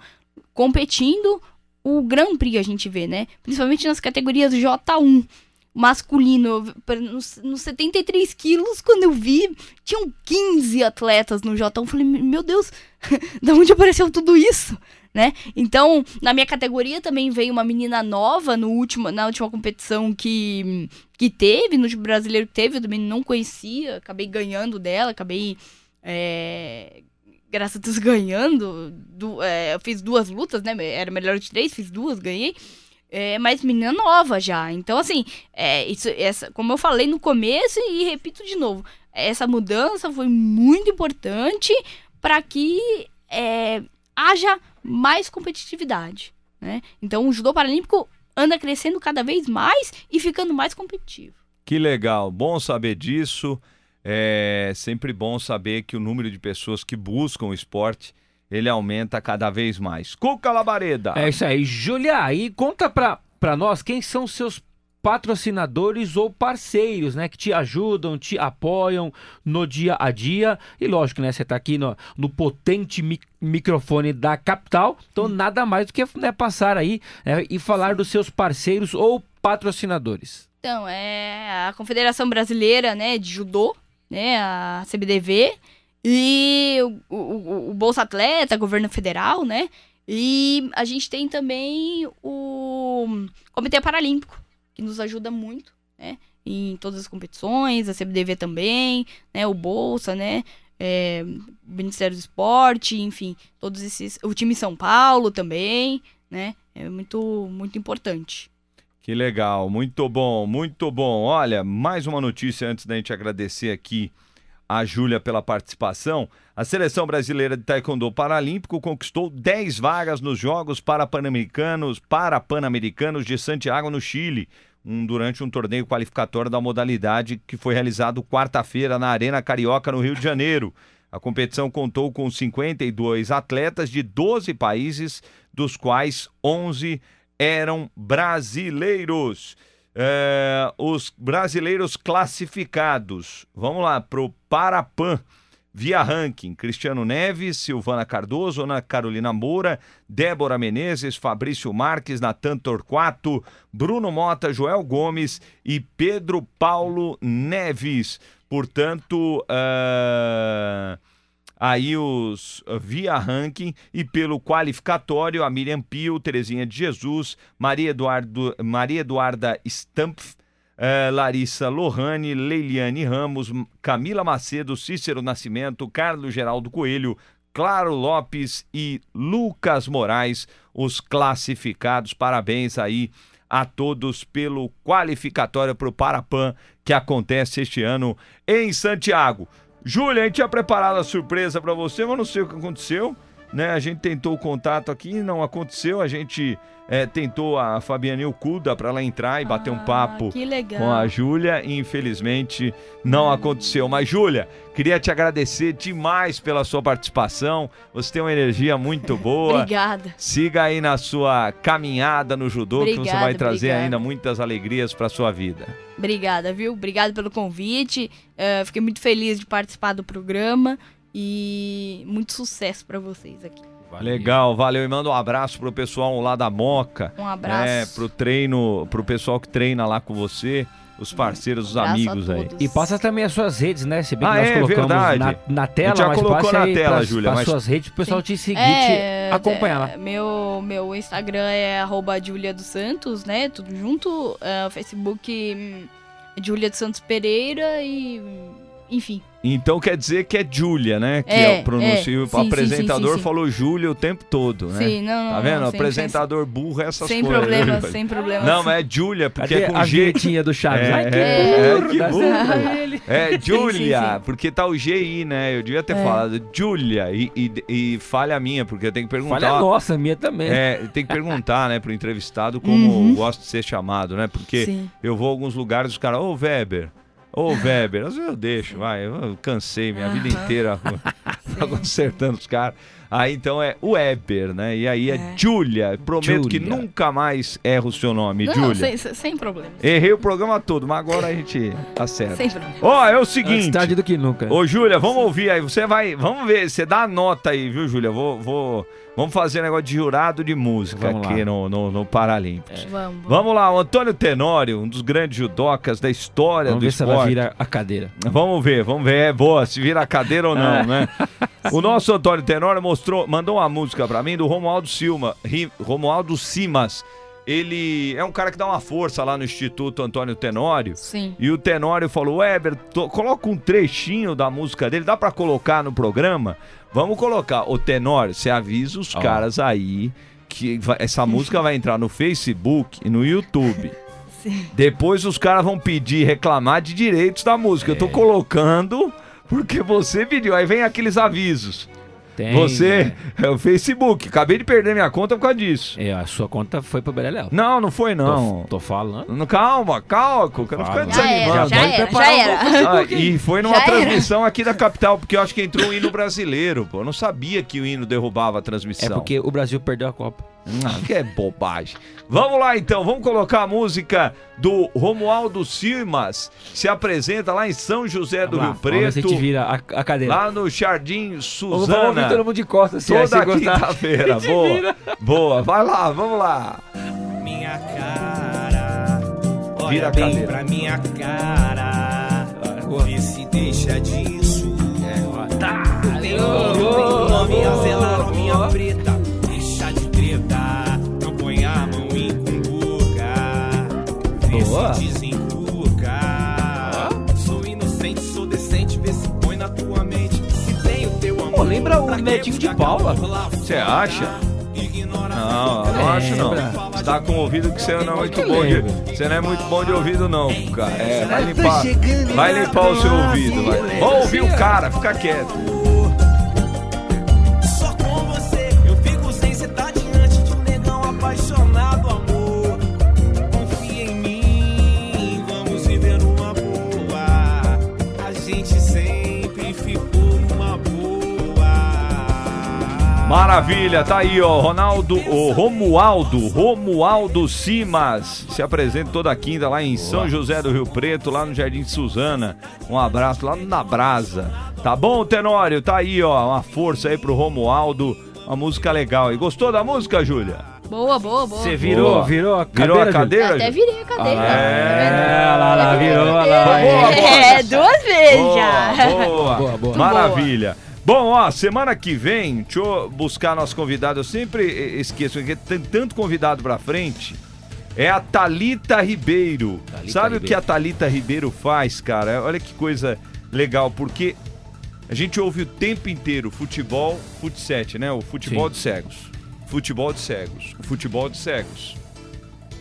D: competindo. O Grand Prix a gente vê, né? Principalmente nas categorias J1 masculino. Nos, nos 73 quilos, quando eu vi, tinham 15 atletas no J1. Eu falei, meu Deus, da onde apareceu tudo isso? Né? Então, na minha categoria também veio uma menina nova no último, na última competição que, que teve, no último brasileiro que teve, eu também não conhecia, acabei ganhando dela, acabei, é, graças a Deus, ganhando. Du- é, eu fiz duas lutas, né? Era melhor de três, fiz duas, ganhei. É, mas menina nova já. Então, assim, é, isso, essa, como eu falei no começo e repito de novo, essa mudança foi muito importante para que é, haja mais competitividade. Né? Então, o judô paralímpico anda crescendo cada vez mais e ficando mais competitivo.
B: Que legal, bom saber disso. É sempre bom saber que o número de pessoas que buscam o esporte ele aumenta cada vez mais. Cuca Labareda.
C: É isso aí. Júlia, e conta pra, pra nós quem são seus patrocinadores ou parceiros, né? Que te ajudam, te apoiam no dia a dia. E lógico, né? Você tá aqui no, no potente mi- microfone da capital. Então, nada mais do que né, passar aí né, e falar dos seus parceiros ou patrocinadores.
D: Então, é a Confederação Brasileira né, de Judô, né, a CBDV, e o, o, o Bolsa Atleta, governo federal, né? E a gente tem também o Comitê Paralímpico, que nos ajuda muito, né? Em todas as competições, a CBDV também, né? O Bolsa, né? É, o Ministério do Esporte, enfim, todos esses. O time São Paulo também, né? É muito, muito importante.
B: Que legal, muito bom, muito bom. Olha, mais uma notícia antes da gente agradecer aqui a Júlia pela participação. A seleção brasileira de taekwondo paralímpico conquistou 10 vagas nos Jogos Parapan-Americanos Parapan-Americanos de Santiago, no Chile, um, durante um torneio qualificatório da modalidade que foi realizado quarta-feira na Arena Carioca, no Rio de Janeiro. A competição contou com 52 atletas de 12 países, dos quais 11 eram brasileiros. É, os brasileiros classificados. Vamos lá, para o Parapan. Via ranking, Cristiano Neves, Silvana Cardoso, Ana Carolina Moura, Débora Menezes, Fabrício Marques, Natan Torquato, Bruno Mota, Joel Gomes e Pedro Paulo Neves. Portanto, ah, aí os uh, via ranking e pelo qualificatório a Miriam Pio, Terezinha de Jesus, Maria, Eduardo, Maria Eduarda Stampf, eh, Larissa Lohane, Leiliane Ramos, Camila Macedo, Cícero Nascimento, Carlos Geraldo Coelho, Claro Lopes e Lucas Moraes, os classificados. Parabéns aí a todos pelo qualificatório para o Parapan que acontece este ano em Santiago. Júlia, a gente tinha preparado a surpresa para você, mas não sei o que aconteceu. Né? A gente tentou o contato aqui, não aconteceu. A gente é, tentou a Fabiana Eucuda para ela entrar e bater um
D: Ah,
B: papo
D: que legal.
B: com a Júlia. Infelizmente não aconteceu. Mas, Júlia, queria te agradecer demais pela sua participação. Você tem uma energia muito boa.
D: Obrigada.
B: Siga aí na sua caminhada no judô, que você
D: Obrigada,
B: vai trazer
D: obrigada.
B: ainda muitas alegrias para sua vida.
D: Obrigada, viu? Obrigada pelo convite. Eh, fiquei muito feliz de participar do programa e muito sucesso pra vocês aqui.
B: Legal, valeu. E manda um abraço pro pessoal lá da Moca.
D: Um abraço.
B: É, pro treino, pro pessoal que treina lá com você, os parceiros, os
D: abraço a
B: amigos aí.
C: E passa também as suas redes, né? Se bem que
B: Ah,
C: nós
B: é
C: colocamos
B: verdade.
C: na, na tela,
B: já
C: mas
B: colocou na
C: aí
B: tela,
C: pras,
B: Júlia,
C: pras
B: mas-
C: suas redes, pro pessoal
D: Sim.
C: te seguir,
D: É,
C: te acompanhar lá.
D: é, Meu, meu Instagram é arroba Julia dos Santos, né? Tudo junto. O Facebook hum, é Julia dos Santos Pereira e. Enfim.
B: Então quer dizer que é Júlia, né? Que
D: É,
B: é, o pronúncio.
D: é.
B: o
D: Sim, sim,
B: apresentador
D: sim, sim, sim.
B: falou Júlia o tempo todo, né?
D: Sim, não,
B: Tá vendo?
D: não,
B: O
D: sem-
B: apresentador burro é essas
D: Sem
B: coisas.
D: problemas,
B: viu?
D: sem problemas.
B: Não, mas é Júlia, porque
C: Cadê
B: é com
C: a
B: G.
C: vinhetinha do Chaves?
B: É,
C: Ai, que
B: é,
C: burro,
B: que
C: dá
B: burro.
C: ele.
B: É, Júlia, porque tá o GI, né? Eu devia ter
D: É.
B: falado Júlia e, e, e falha minha, porque eu tenho que perguntar.
C: Falha nossa, minha também.
B: É, tem que perguntar, né, pro entrevistado como
D: Uhum.
B: gosta de ser chamado, né? Porque
D: Sim.
B: eu vou a alguns lugares e os caras, ô Weber, ô Weber, às vezes eu deixo, vai, eu cansei minha vida inteira consertando os caras. Aí então é Weber, né? E aí é,
D: É.
B: Júlia. Prometo que
C: Júlia.
B: nunca mais erro o seu nome,
D: Não,
B: Júlia.
D: sem, sem- problemas.
B: Errei o programa todo, mas agora a gente acerta.
D: Sem problemas.
B: Ó, é o seguinte.
C: tarde do que nunca.
B: Ô, Júlia, vamos ouvir aí. Você vai. Vamos ver. Você dá a nota aí, viu, Júlia? Vou, vou, vamos fazer um negócio de jurado de música
C: Vamos
B: aqui
C: lá.
B: no, no, no Paralímpicos.
D: Vamos. vamos.
B: Vamos lá, o Antônio Tenório, um dos grandes judocas da história
C: Vamos
B: do
C: ver se ela
B: esporte.
C: vira a cadeira.
B: Vamos ver, vamos ver. É boa, se vira a cadeira ou não, né? O nosso Antônio Tenório mostrou, mandou uma música pra mim do Romualdo Silva, Romualdo Simas. Ele é um cara que dá uma força lá no Instituto Antônio Tenório.
D: Sim.
B: E o Tenório falou: Weber, coloca um trechinho da música dele, dá pra colocar no programa? Vamos colocar. Ô Tenório, você avisa os
C: Ó.
B: caras aí que vai- essa música vai entrar no Facebook e no YouTube.
D: Sim.
B: Depois os caras vão pedir, reclamar de direitos da música. Eu
C: É.
B: tô colocando porque você pediu. Aí vem aqueles avisos.
C: Tem,
B: você,
C: né?
B: é o Facebook. Acabei de perder minha conta por causa disso.
C: É, a sua conta foi pro Beleléu.
B: Não, não foi não.
C: Tô, tô falando.
B: Não, Calma, calma, Cuca. Não fica
C: Fala.
D: Já era,
B: desanimando.
D: já era, já era.
B: Ah, e foi numa
D: Já era.
B: transmissão aqui da capital, porque eu acho que entrou um hino brasileiro, pô. Eu não sabia que o hino derrubava a
C: É
B: transmissão.
C: porque o Brasil perdeu a Copa.
B: Que é bobagem. Vamos lá então, vamos colocar a música do Romualdo Simas. Se apresenta lá em São José do
C: Vamos lá,
B: Rio
C: Vamos ver se a gente
B: Preto,
C: vira a, a cadeira.
B: lá no Jardim Suzana.
C: Vamos todo mundo de costas. se é,
B: Toda quinta-feira. Boa. Boa. Vai lá, vamos lá.
J: minha cara. Olha
B: Vira a
J: bem
B: cadeira.
J: pra minha cara. Vê se deixa disso.
C: Tá.
J: Eu tenho nome a zelar,
C: lembra o Netinho de Paula?
B: Você acha? Não, eu não acho não. Você tá com o ouvido que você não é muito bom de. Você não é muito bom de ouvido, não, cara. É, vai limpar. Vai limpar o seu ouvido, vai. Vamos ouvir o cara, fica quieto. Maravilha, tá aí, ó. Ronaldo, o Romualdo, Romualdo Simas. Se apresenta toda quinta lá em São José do Rio Preto, lá no Jardim de Suzana. Um abraço lá na Brasa. Tá bom, Tenório? Tá aí, ó. Uma força aí pro Romualdo. Uma música legal. E gostou da música, Júlia?
D: Boa, boa, boa.
C: Você virou,
B: Boa.
C: virou a cadeira?
B: Virou a cadeira?
D: Até virei a cadeira.
B: Ah,
C: É,
D: vendo?
C: lá, lá, virou, lá, lá.
B: Boa, boa.
D: É, duas vezes já.
B: Boa, boa,
C: Boa, boa.
B: Maravilha. Bom, ó, semana que vem, deixa eu buscar nosso convidado. Eu sempre esqueço, porque tem tanto convidado pra frente. É a Talita Ribeiro.
C: Thalita
B: Sabe o
C: Ribeiro.
B: que a Talita Ribeiro faz, cara? Olha que coisa legal, porque a gente ouve o tempo inteiro futebol, futset, né? O futebol
C: Sim.
B: de cegos. Futebol de cegos. O futebol de cegos.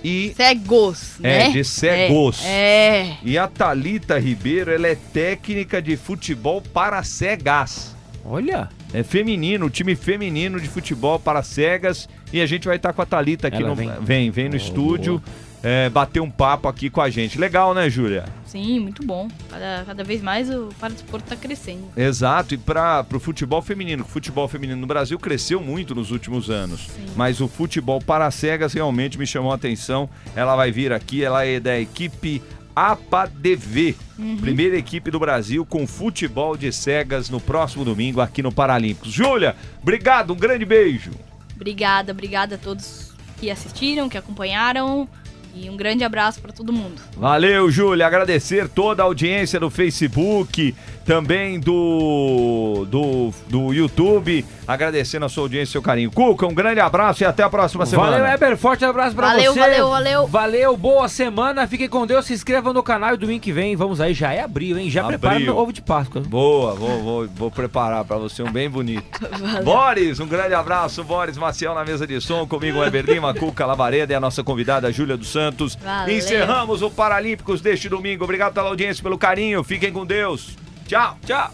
B: E
D: Cegos,
B: É,
D: né?
B: de cegos.
D: É. é.
B: e a Talita Ribeiro, ela é técnica de futebol para cegas.
C: Olha.
B: é, feminino, o time feminino de futebol para cegas. E a gente vai estar com a Thalita aqui
C: Ela
B: no.
C: vem?
B: Vem, vem no
C: Oh,
B: estúdio. é, bater um papo aqui com a gente. Legal, né, Júlia?
D: Sim, muito bom. Cada, cada vez mais o paradesporto tá crescendo.
B: Exato, e para o futebol feminino. O futebol feminino no Brasil cresceu muito nos últimos anos. Mas o futebol para cegas realmente me chamou a atenção. Ela vai vir aqui, ela é da equipe APADV,
D: Uhum.
B: primeira equipe do Brasil com futebol de cegas no próximo domingo aqui no Paralímpicos. Júlia, obrigado, um grande beijo.
D: Obrigada, obrigada a todos que assistiram, que acompanharam. E um grande abraço para todo mundo.
B: Valeu, Júlia. Agradecer toda a audiência do Facebook, também do, do, do YouTube. Agradecendo a sua audiência e seu carinho. Cuca, um grande abraço e até a próxima semana.
C: Valeu, Eber. Forte abraço pra
D: Valeu,
C: você.
D: valeu, valeu.
C: Valeu, boa semana. Fiquem com Deus. Se inscrevam no canal e domingo que vem. Vamos aí, já é abril, hein? Já
B: Abril.
C: prepara meu ovo de Páscoa.
B: Boa, vou, vou, vou preparar pra você um bem bonito.
D: Valeu.
B: Boris, um grande abraço. Boris Maciel na mesa de som. Comigo, o Eber Lima, Cuca Lavareda e a nossa convidada, Júlia dos Santos.
D: Valeu.
B: Encerramos o Paralímpicos deste domingo. Obrigado pela audiência, pelo carinho. Fiquem com Deus. Tchau, tchau.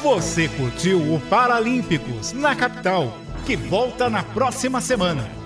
A: Você curtiu o Paralímpicos na capital, que volta na próxima semana.